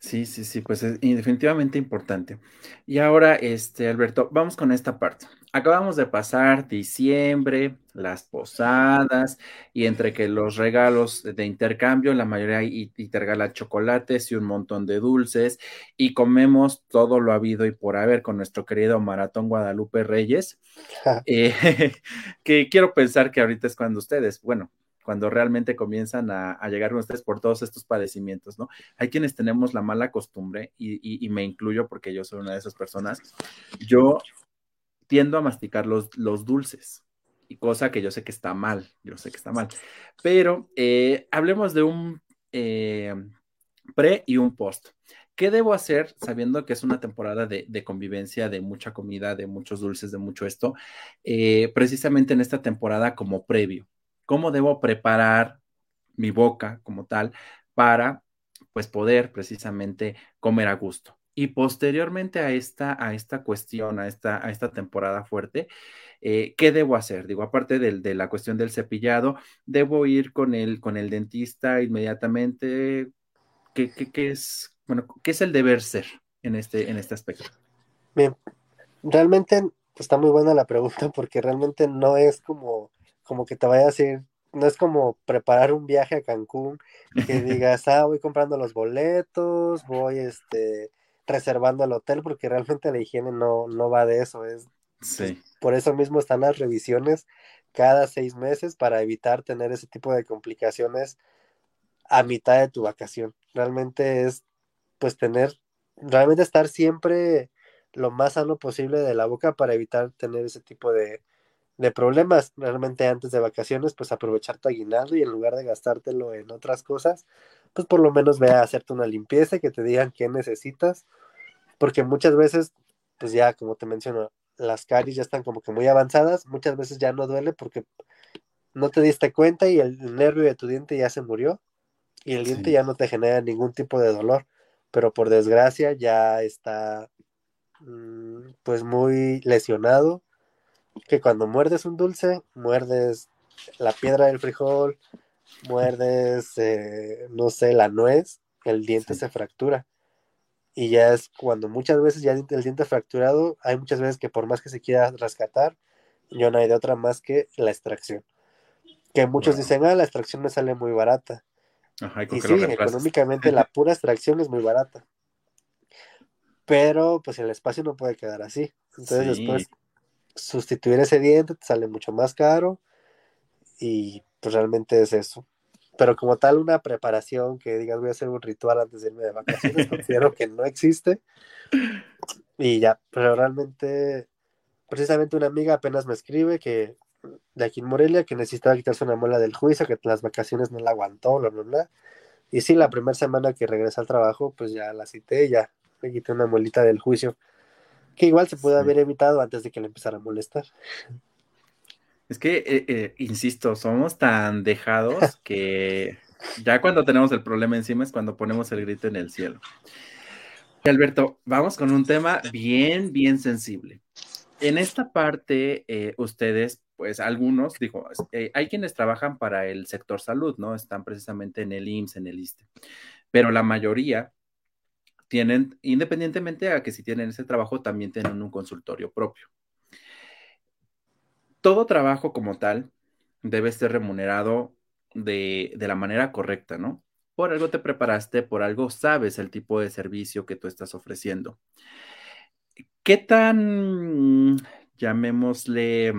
Sí, sí, sí, pues es definitivamente importante. Y ahora, este, Alberto, vamos con esta parte. Acabamos de pasar diciembre, las posadas, y entre que los regalos de intercambio, la mayoría intergala chocolates y un montón de dulces, y comemos todo lo habido y por haber con nuestro querido Maratón Guadalupe Reyes, eh, que quiero pensar que ahorita es cuando ustedes, bueno, cuando realmente comienzan a, llegar ustedes por todos estos padecimientos, ¿no? Hay quienes tenemos la mala costumbre, y, me incluyo porque yo soy una de esas personas, yo tiendo a masticar los, dulces, y cosa que yo sé que está mal, yo sé que está mal, pero eh, hablemos de un eh, pre y un post. ¿Qué debo hacer sabiendo que es una temporada de, convivencia, de mucha comida, de muchos dulces, de mucho esto, eh, precisamente en esta temporada como previo? Cómo debo preparar mi boca como tal para pues poder precisamente comer a gusto. Y posteriormente a esta, a esta cuestión, a esta, a esta temporada fuerte, eh, ¿qué debo hacer? Digo, aparte de la cuestión del cepillado, ¿debo ir con el, con el dentista inmediatamente? ¿Qué, es, bueno, ¿qué es el deber ser en este, en este aspecto? Bien, realmente está muy buena la pregunta porque realmente no es como como que te vaya a decir, no es como preparar un viaje a Cancún, que digas, ah, voy comprando los boletos, voy este reservando el hotel, porque realmente la higiene no, no va de eso, es sí. por eso mismo están las revisiones cada seis meses para evitar tener ese tipo de complicaciones a mitad de tu vacación. Realmente es pues tener, realmente estar siempre lo más sano posible de la boca para evitar tener ese tipo de, de problemas realmente antes de vacaciones, pues aprovechar tu aguinaldo y en lugar de gastártelo en otras cosas, pues por lo menos ve a hacerte una limpieza y que te digan qué necesitas, porque muchas veces, pues ya como te menciono, las caries ya están como que muy avanzadas, muchas veces ya no duele porque no te diste cuenta y el nervio de tu diente ya se murió y el diente ya no te genera ningún tipo de dolor, pero por desgracia ya está mm, pues muy lesionado que cuando muerdes un dulce, muerdes la piedra del frijol, muerdes, eh, no sé, la nuez, el diente se fractura. Y ya es cuando muchas veces ya el diente fracturado, hay muchas veces que por más que se quiera rescatar, yo no hay de otra más que la extracción. Que muchos dicen, ah, la extracción me sale muy barata. y sí, económicamente la pura extracción es muy barata. Pero pues el espacio no puede quedar así. Entonces después sustituir ese diente te sale mucho más caro y pues realmente es eso. Pero como tal, una preparación que digas voy a hacer un ritual antes de irme de vacaciones, considero que no existe. Y ya, pero realmente, precisamente una amiga apenas me escribe que de aquí en Morelia que necesitaba quitarse una muela del juicio, que las vacaciones no la aguantó, bla, bla, bla. Y sí, la primera semana que regresa al trabajo, pues ya la cité, ya me quité una muelita del juicio, que igual se puede haber evitado antes de que le empezara a molestar. Es que, eh, eh, insisto, somos tan dejados que ya cuando tenemos el problema encima es cuando ponemos el grito en el cielo. Y Alberto, vamos con un tema bien, bien sensible. En esta parte, eh, ustedes, pues algunos, digo, hay quienes trabajan para el sector salud, ¿no? Están precisamente en el IMSS, en el ISTE, pero la mayoría tienen, independientemente a que si tienen ese trabajo, también tienen un consultorio propio. Todo trabajo como tal debe ser remunerado de, la manera correcta, ¿no? Por algo te preparaste, por algo sabes el tipo de servicio que tú estás ofreciendo. ¿Qué tan, llamémosle,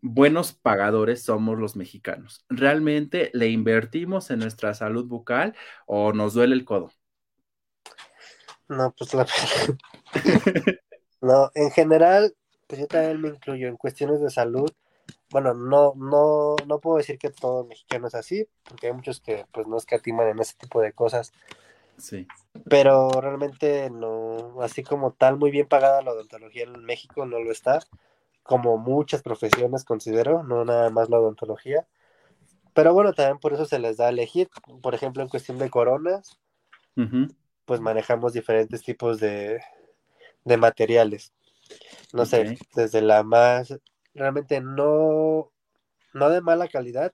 buenos pagadores somos los mexicanos? ¿Realmente le invertimos en nuestra salud bucal o nos duele el codo? No, pues la No, en general, pues yo también me incluyo en cuestiones de salud. Bueno, no, no, no puedo decir que todo mexicano es así, porque hay muchos que pues no escatiman en ese tipo de cosas. Sí. Pero realmente no, así como tal, muy bien pagada la odontología en México no lo está, como muchas profesiones considero, no nada más la odontología. Pero bueno, también por eso se les da a elegir. Por ejemplo, en cuestión de coronas, pues manejamos diferentes tipos de, materiales. No sé, desde la más, realmente no, no de mala calidad,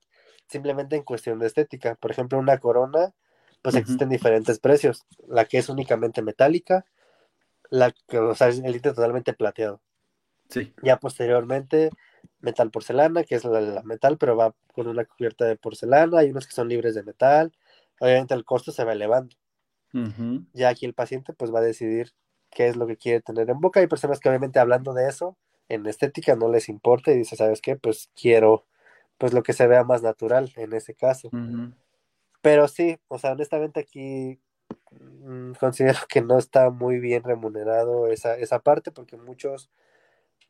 simplemente en cuestión de estética. Por ejemplo, una corona, pues existen diferentes precios. La que es únicamente metálica, la que, o sea, es el totalmente plateado. Sí. Ya posteriormente, metal porcelana, que es la, metal, pero va con una cubierta de porcelana. Hay unos que son libres de metal. Obviamente el costo se va elevando. Ya aquí el paciente pues va a decidir qué es lo que quiere tener en boca. Hay personas que obviamente hablando de eso, en estética no les importa y dice, ¿sabes qué? Pues quiero pues lo que se vea más natural en ese caso. Pero sí, o sea, honestamente aquí mm, considero que no está muy bien remunerado esa, esa parte porque muchos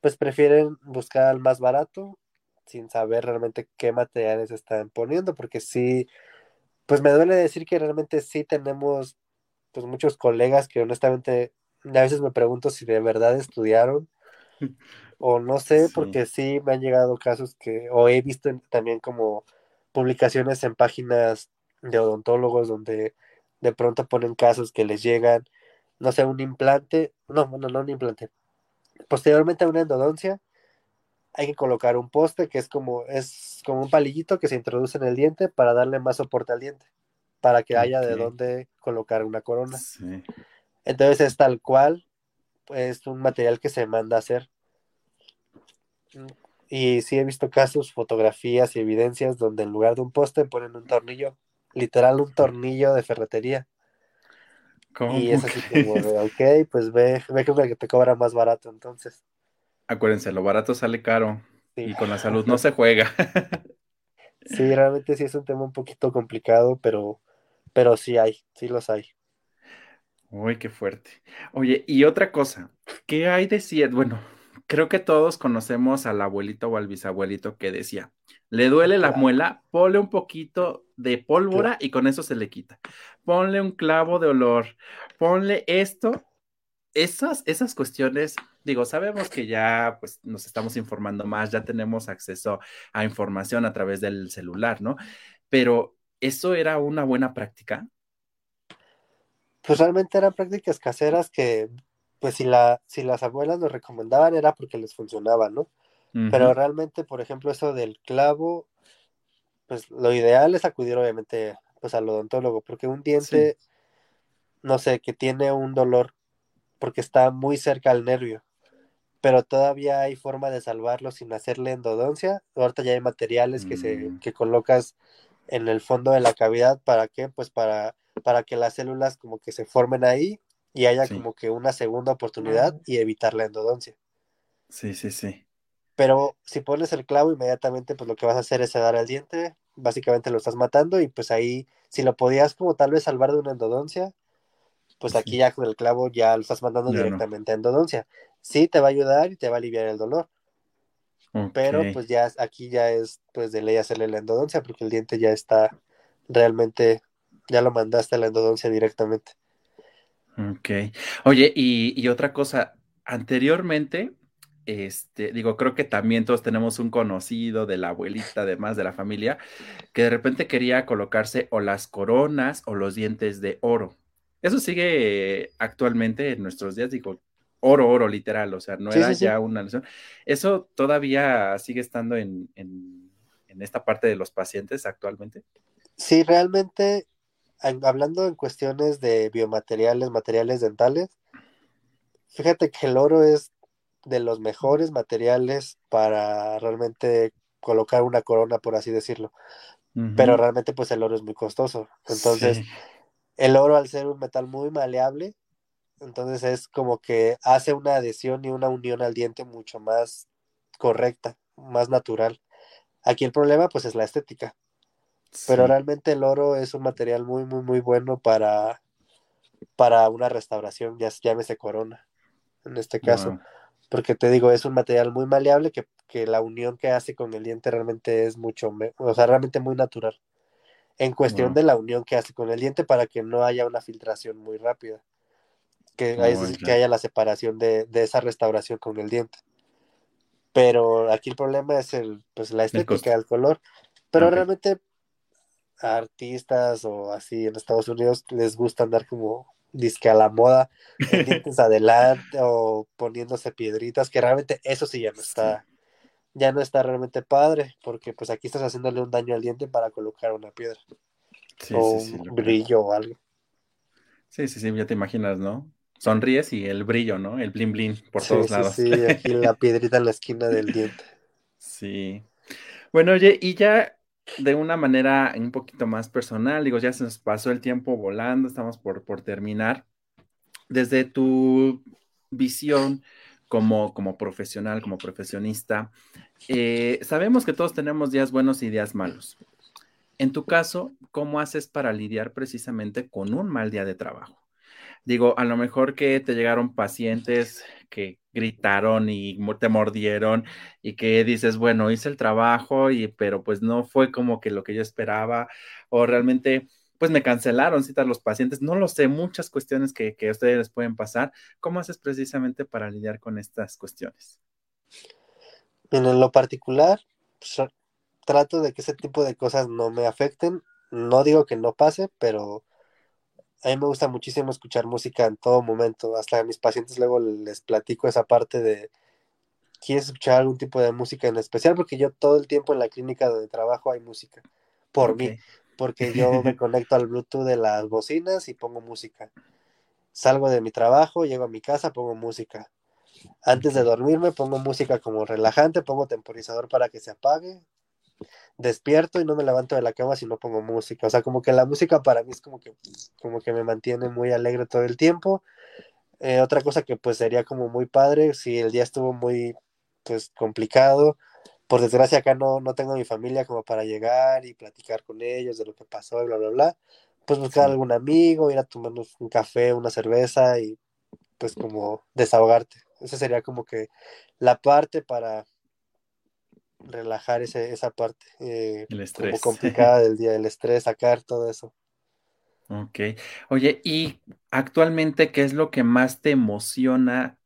pues prefieren buscar al más barato sin saber realmente qué materiales están poniendo porque sí, pues me duele decir que realmente sí tenemos pues muchos colegas que honestamente a veces me pregunto si de verdad estudiaron o no sé, porque sí me han llegado casos que, o he visto también como publicaciones en páginas de odontólogos donde de pronto ponen casos que les llegan, no sé, un implante, no, bueno, no un implante. Posteriormente a una endodoncia, hay que colocar un poste que es como, es como un palillito que se introduce en el diente para darle más soporte al diente para que haya de dónde colocar una corona. Entonces es tal cual, es un material que se manda a hacer. Y sí he visto casos, fotografías y evidencias donde en lugar de un poste ponen un tornillo, literal un tornillo de ferretería. Y es así como ok, pues ve, ve que te cobra más barato entonces. Acuérdense, lo barato sale caro y con la salud no se juega. sí, realmente sí es un tema un poquito complicado, pero pero sí hay, sí los hay. Uy, qué fuerte. Oye, y otra cosa, ¿qué hay de cierto? Bueno, creo que todos conocemos al abuelito o al bisabuelito que decía, le duele la muela, ponle un poquito de pólvora y con eso se le quita. Ponle un clavo de olor, ponle esto. Esas, esas cuestiones, digo, sabemos que ya pues nos estamos informando más, ya tenemos acceso a información a través del celular, ¿no? Pero ¿eso era una buena práctica? Pues realmente eran prácticas caseras que, pues si, la, si las abuelas lo recomendaban era porque les funcionaba, ¿no? Pero realmente, por ejemplo, eso del clavo, pues lo ideal es acudir obviamente pues al odontólogo, porque un diente, no sé, que tiene un dolor porque está muy cerca al nervio pero todavía hay forma de salvarlo sin hacerle endodoncia. Ahorita ya hay materiales que se Mm. que colocas en el fondo de la cavidad, ¿para qué? Pues para, para que las células como que se formen ahí y haya Sí. como que una segunda oportunidad y evitar la endodoncia. Sí, sí, sí. Pero si pones el clavo, inmediatamente pues lo que vas a hacer es sedar el diente, básicamente lo estás matando y pues ahí, si lo podías como tal vez salvar de una endodoncia, pues aquí Sí. ya con el clavo ya lo estás mandando Ya no. directamente a endodoncia. Sí, te va a ayudar y te va a aliviar el dolor, pero pues ya aquí ya es pues de ley hacerle la endodoncia porque el diente ya está realmente, ya lo mandaste a la endodoncia directamente. Ok. Oye, y, y otra cosa, anteriormente, este, digo, creo que también todos tenemos un conocido de la abuelita, además de la familia, que de repente quería colocarse o las coronas o los dientes de oro. Eso sigue actualmente en nuestros días, digo, oro, oro, literal, o sea, no Sí, era sí, sí. ya una lesión. Eso todavía sigue estando en, en, en esta parte de los pacientes actualmente. Sí, realmente, en- hablando en cuestiones de biomateriales, materiales dentales, fíjate que el oro es de los mejores materiales para realmente colocar una corona, por así decirlo. Pero realmente, pues el oro es muy costoso. Entonces, el oro, al ser un metal muy maleable, entonces es como que hace una adhesión y una unión al diente mucho más correcta, más natural. Aquí el problema, pues, es la estética. Pero realmente el oro es un material muy, muy, muy bueno para, para una restauración, ya llámese corona, en este caso. Wow. Porque te digo, es un material muy maleable que, que la unión que hace con el diente realmente es mucho, o sea, realmente muy natural. En cuestión Wow. de la unión que hace con el diente para que no haya una filtración muy rápida. Que, es decir, que ya. haya la separación de, de esa restauración con el diente. Pero aquí el problema es el, pues, la estética, el color. Pero realmente a artistas o así en Estados Unidos les gusta andar como disque a la moda, en dientes adelante o poniéndose piedritas, que realmente eso sí ya no Sí. está, ya no está realmente padre, porque pues aquí estás haciéndole un daño al diente para colocar una piedra Sí, o sí, un creo. brillo o algo. Sí, sí, sí, ya te imaginas, ¿no? Sonríes y el brillo, ¿no? El blin blin por Sí, todos sí, lados. sí, aquí la piedrita en la esquina del diente. Sí. Bueno, oye, y ya de una manera un poquito más personal, digo, ya se nos pasó el tiempo volando, estamos por, por terminar. Desde tu visión como, como profesional, como profesionista, eh, sabemos que todos tenemos días buenos y días malos. En tu caso, ¿cómo haces para lidiar precisamente con un mal día de trabajo? Digo, a lo mejor que te llegaron pacientes que gritaron y te mordieron y que dices, bueno, hice el trabajo y pero pues no fue como que lo que yo esperaba o realmente pues me cancelaron citas los pacientes, no lo sé, muchas cuestiones que, que a ustedes les pueden pasar. ¿Cómo haces precisamente para lidiar con estas cuestiones? En lo particular, pues, trato de que ese tipo de cosas no me afecten. No digo que no pase, pero a mí me gusta muchísimo escuchar música en todo momento. Hasta a mis pacientes luego les platico esa parte de, ¿quieres escuchar algún tipo de música en especial? Porque yo todo el tiempo en la clínica donde trabajo hay música, por mí, porque yo me conecto al Bluetooth de las bocinas y pongo música. Salgo de mi trabajo, llego a mi casa, pongo música. Antes de dormirme pongo música como relajante, pongo temporizador para que se apague. Despierto y no me levanto de la cama si no pongo música. O sea, como que la música para mí es como que, como que me mantiene muy alegre todo el tiempo. Eh, otra cosa que pues sería como muy padre, si el día estuvo muy pues complicado, por desgracia acá no, no tengo mi familia como para llegar y platicar con ellos de lo que pasó y bla, bla, bla, pues buscar algún amigo, ir a tomarnos un café, una cerveza y pues como desahogarte. Esa sería como que la parte para relajar ese, esa parte eh, El como complicada del día, el estrés, sacar todo eso. Ok. Oye, y actualmente, ¿qué es lo que más te emociona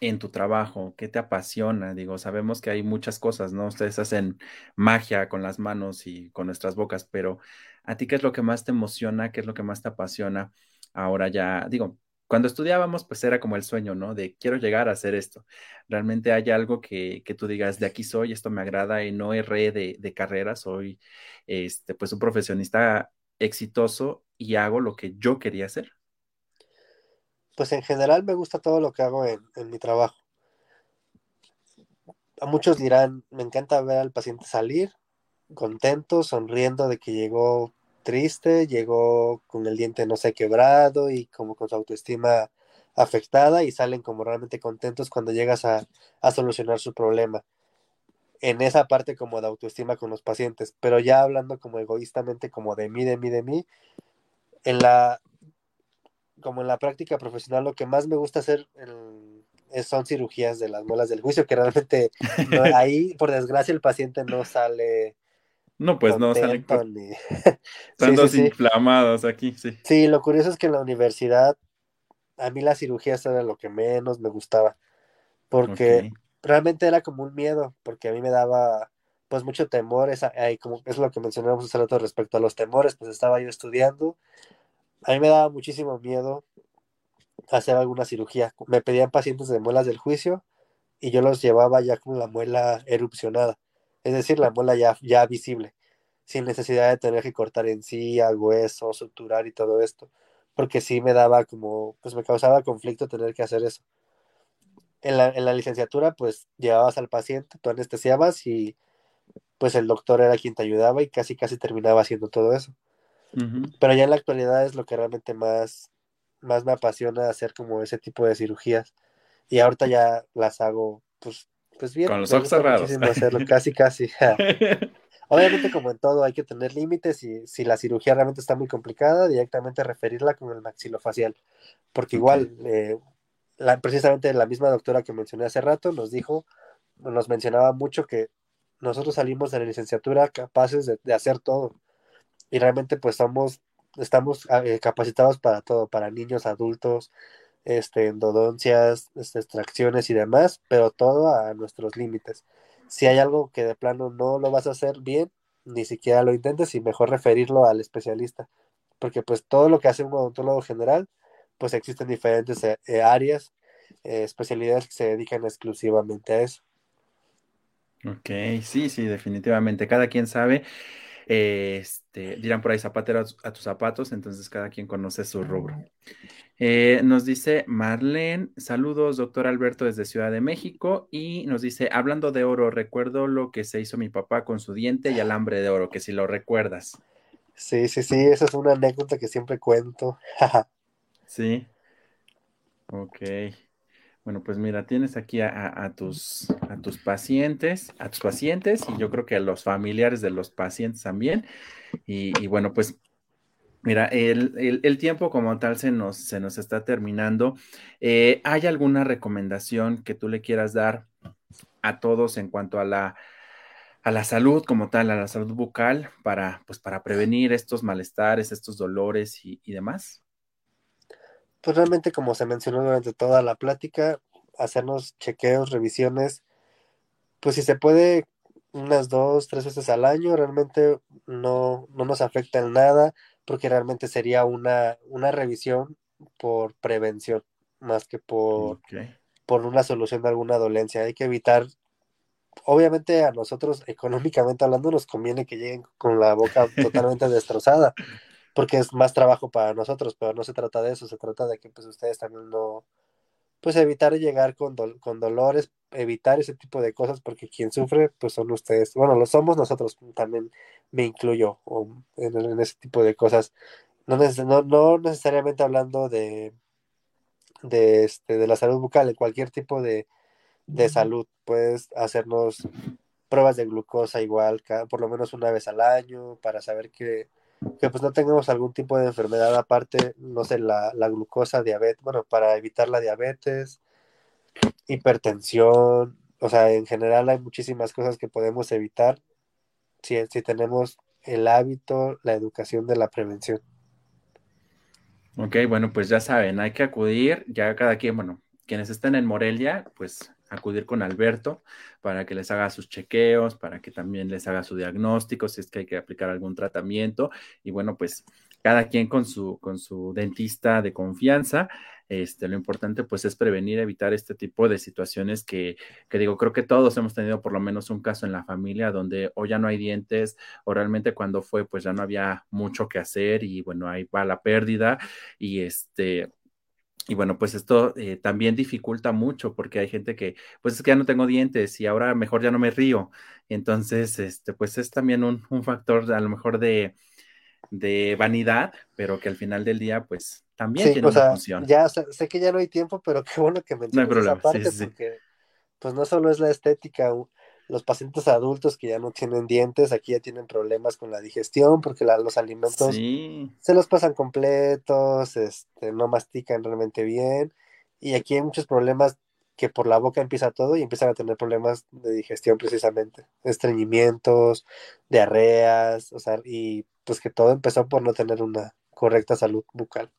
en tu trabajo? ¿Qué te apasiona? Digo, sabemos que hay muchas cosas, ¿no? Ustedes hacen magia con las manos y con nuestras bocas, pero ¿a ti qué es lo que más te emociona? ¿Qué es lo que más te apasiona? Ahora ya, digo, cuando estudiábamos, pues era como el sueño, ¿no? De quiero llegar a hacer esto. Realmente hay algo que, que tú digas, de aquí soy, esto me agrada y no erré de, de carrera, soy, este, pues un profesionista exitoso y hago lo que yo quería hacer. Pues en general me gusta todo lo que hago en, en mi trabajo. a muchos dirán, me encanta ver al paciente salir contento, sonriendo de que llegó triste, llegó con el diente no sé quebrado y como con su autoestima afectada y salen como realmente contentos cuando llegas a, a solucionar su problema. En esa parte como de autoestima con los pacientes, pero ya hablando como egoístamente como de mí, de mí, de mí, en la como en la práctica profesional lo que más me gusta hacer son cirugías de las muelas del juicio, que realmente ahí por desgracia el paciente no sale no, pues no salen Están dos inflamados aquí, sí. Sí, lo curioso es que en la universidad a mí las cirugías era lo que menos me gustaba, porque realmente era como un miedo, porque a mí me daba pues mucho temor, es, como, es lo que mencionamos hace rato respecto a los temores, pues estaba yo estudiando, a mí me daba muchísimo miedo hacer alguna cirugía, me pedían pacientes de muelas del juicio y yo los llevaba ya con la muela erupcionada, es decir, la muela ya, ya visible, sin necesidad de tener que cortar encía, hueso, suturar y todo esto porque sí me daba como, pues me causaba conflicto tener que hacer eso. En la, en la licenciatura, pues llevabas al paciente, tú anestesiabas y pues el doctor era quien te ayudaba y casi casi terminaba haciendo todo eso. Pero ya en la actualidad es lo que realmente más, más me apasiona hacer como ese tipo de cirugías. Y ahorita ya las hago pues, pues bien. Con los ojos cerrados. Hacerlo, casi casi. Obviamente, como en todo, hay que tener límites y si la cirugía realmente está muy complicada, directamente referirla con el maxilofacial. Porque igual, eh, precisamente la misma doctora que mencioné hace rato nos dijo, nos mencionaba mucho que nosotros salimos de la licenciatura capaces de, hacer todo. Y realmente pues estamos, estamos eh, capacitados para todo, para niños, adultos, este, endodoncias, este, extracciones y demás, pero todo a nuestros límites si hay algo que de plano no lo vas a hacer bien, ni siquiera lo intentes y mejor referirlo al especialista. Porque pues todo lo que hace un odontólogo general, pues existen diferentes eh, eh, áreas, eh, especialidades que se dedican exclusivamente a eso. Ok, sí, sí, definitivamente. Cada quien sabe, este, dirán por ahí zapatero a tus zapatos, entonces cada quien conoce su rubro. Eh, nos dice Marlene, saludos, doctor Alberto desde Ciudad de México. Y nos dice, hablando de oro, recuerdo lo que se hizo mi papá con su diente y alambre de oro, que si lo recuerdas. Sí, sí, sí, esa es una anécdota que siempre cuento. sí. Ok. Bueno, pues mira, tienes aquí a, tus, a tus pacientes, a tus pacientes y yo creo que a los familiares de los pacientes también. Y, bueno, pues Mira, el, tiempo como tal se nos, se nos está terminando. Eh, ¿Hay alguna recomendación que tú le quieras dar a todos en cuanto a la, a la salud como tal, a la salud bucal, para, pues, para prevenir estos malestares, estos dolores y demás? Pues realmente, como se mencionó durante toda la plática, hacernos chequeos, revisiones, pues si se puede unas dos, tres veces al año, realmente no, no nos afecta en nada porque realmente sería una, una revisión por prevención, más que por, por una solución de alguna dolencia. Hay que evitar, obviamente a nosotros económicamente hablando nos conviene que lleguen con la boca totalmente destrozada, porque es más trabajo para nosotros, pero no se trata de eso, se trata de que pues ustedes también no, pues evitar llegar con, con dolores, evitar ese tipo de cosas, porque quien sufre, pues son ustedes. Bueno, lo somos nosotros, también me incluyo en, ese tipo de cosas. No, no, necesariamente hablando de, de, este, de la salud bucal, en cualquier tipo de, de salud. Puedes hacernos pruebas de glucosa igual, por lo menos una vez al año, para saber que que pues no tengamos algún tipo de enfermedad aparte, no sé, la, glucosa, diabetes, bueno, para evitar la diabetes, hipertensión, o sea, en general hay muchísimas cosas que podemos evitar si, si tenemos el hábito, la educación de la prevención. Ok, bueno, pues ya saben, hay que acudir, ya cada quien, bueno, quienes estén en Morelia, pues acudir con Alberto para que les haga sus chequeos, para que también les haga su diagnóstico, si es que hay que aplicar algún tratamiento. Y bueno, pues cada quien con su, con su dentista de confianza. Este, lo importante pues es prevenir, evitar este tipo de situaciones que, que digo, creo que todos hemos tenido por lo menos un caso en la familia donde o ya no hay dientes o realmente cuando fue pues ya no había mucho que hacer y bueno, ahí va la pérdida y este, y bueno, pues esto eh, también dificulta mucho porque hay gente que, pues es que ya no tengo dientes y ahora mejor ya no me río. Entonces, este, pues es también un, factor a lo mejor de, vanidad, pero que al final del día, pues también tiene una función. Ya sé, que ya no hay tiempo, pero qué bueno que me no esa parte porque pues no solo es la estética, los pacientes adultos que ya no tienen dientes, aquí ya tienen problemas con la digestión porque los alimentos se los pasan completos, este, no mastican realmente bien y aquí hay muchos problemas que por la boca empieza todo y empiezan a tener problemas de digestión precisamente, estreñimientos, diarreas, o sea, y pues que todo empezó por no tener una correcta salud bucal.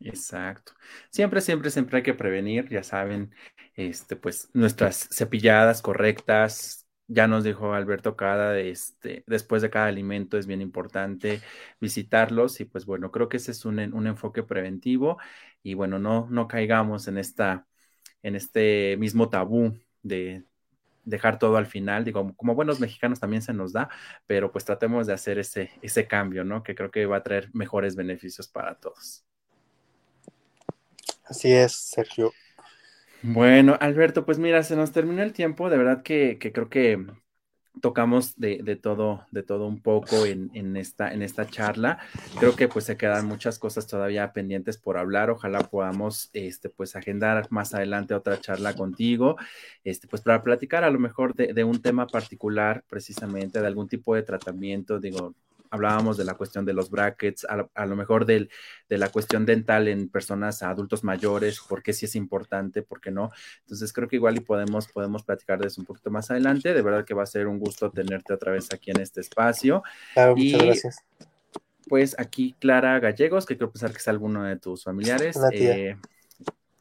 Exacto. Siempre, siempre, siempre hay que prevenir, ya saben, este, pues nuestras cepilladas correctas. Ya nos dijo Alberto cada, este, después de cada alimento es bien importante visitarlos y pues bueno, creo que ese es un, un enfoque preventivo y bueno, no, no caigamos en esta, en este mismo tabú de dejar todo al final, digo, como buenos mexicanos también se nos da, pero pues tratemos de hacer ese, ese cambio, ¿no? Que creo que va a traer mejores beneficios para todos. Así es, Sergio. Bueno, Alberto, pues mira, se nos terminó el tiempo, de verdad que, creo que tocamos de, de, todo, de todo un poco en, en, esta, en esta charla. Creo que pues se quedan muchas cosas todavía pendientes por hablar. Ojalá podamos este, pues agendar más adelante otra charla contigo, este, pues para platicar a lo mejor de, de un tema particular, precisamente de algún tipo de tratamiento, digo, hablábamos de la cuestión de los brackets, a, lo mejor de la cuestión dental en personas adultos mayores, por qué sí es importante, por qué no. Entonces creo que igual y podemos, podemos platicar de eso un poquito más adelante. De verdad que va a ser un gusto tenerte otra vez aquí en este espacio. Claro, muchas gracias. Pues aquí Clara Gallegos, que creo pensar que es alguno de tus familiares. Eh,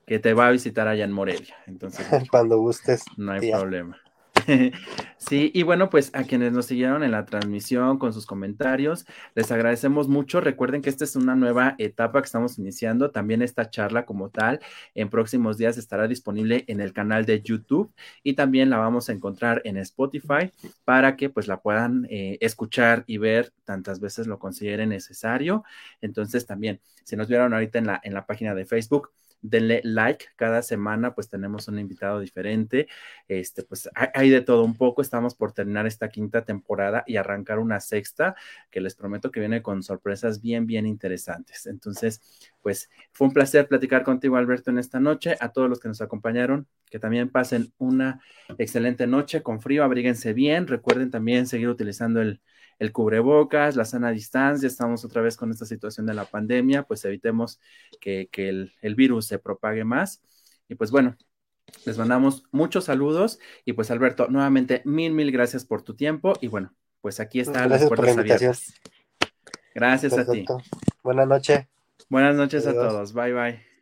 que te va a visitar allá en Morelia. Entonces, cuando gustes. No hay problema. Sí, y bueno, pues a quienes nos siguieron en la transmisión con sus comentarios, les agradecemos mucho. Recuerden que esta es una nueva etapa que estamos iniciando. También esta charla como tal en próximos días estará disponible en el canal de YouTube y también la vamos a encontrar en Spotify para que pues la puedan eh, escuchar y ver tantas veces lo consideren necesario. Entonces también, si nos vieron ahorita en la, en la página de Facebook, denle like. Cada semana pues tenemos un invitado diferente. Este, pues hay, de todo un poco. Estamos por terminar esta quinta temporada y arrancar una sexta que les prometo que viene con sorpresas bien, bien interesantes. Entonces, pues fue un placer platicar contigo, Alberto, en esta noche. A todos los que nos acompañaron, que también pasen una excelente noche con frío, abríguense bien. Recuerden también seguir utilizando el el cubrebocas, la sana distancia, estamos otra vez con esta situación de la pandemia, pues evitemos que, el, virus se propague más. Y pues bueno, les mandamos muchos saludos y pues Alberto, nuevamente mil, mil gracias por tu tiempo y bueno, pues aquí están las puertas abiertas. Gracias a ti. Buenas noches. Buenas noches a todos. Bye bye.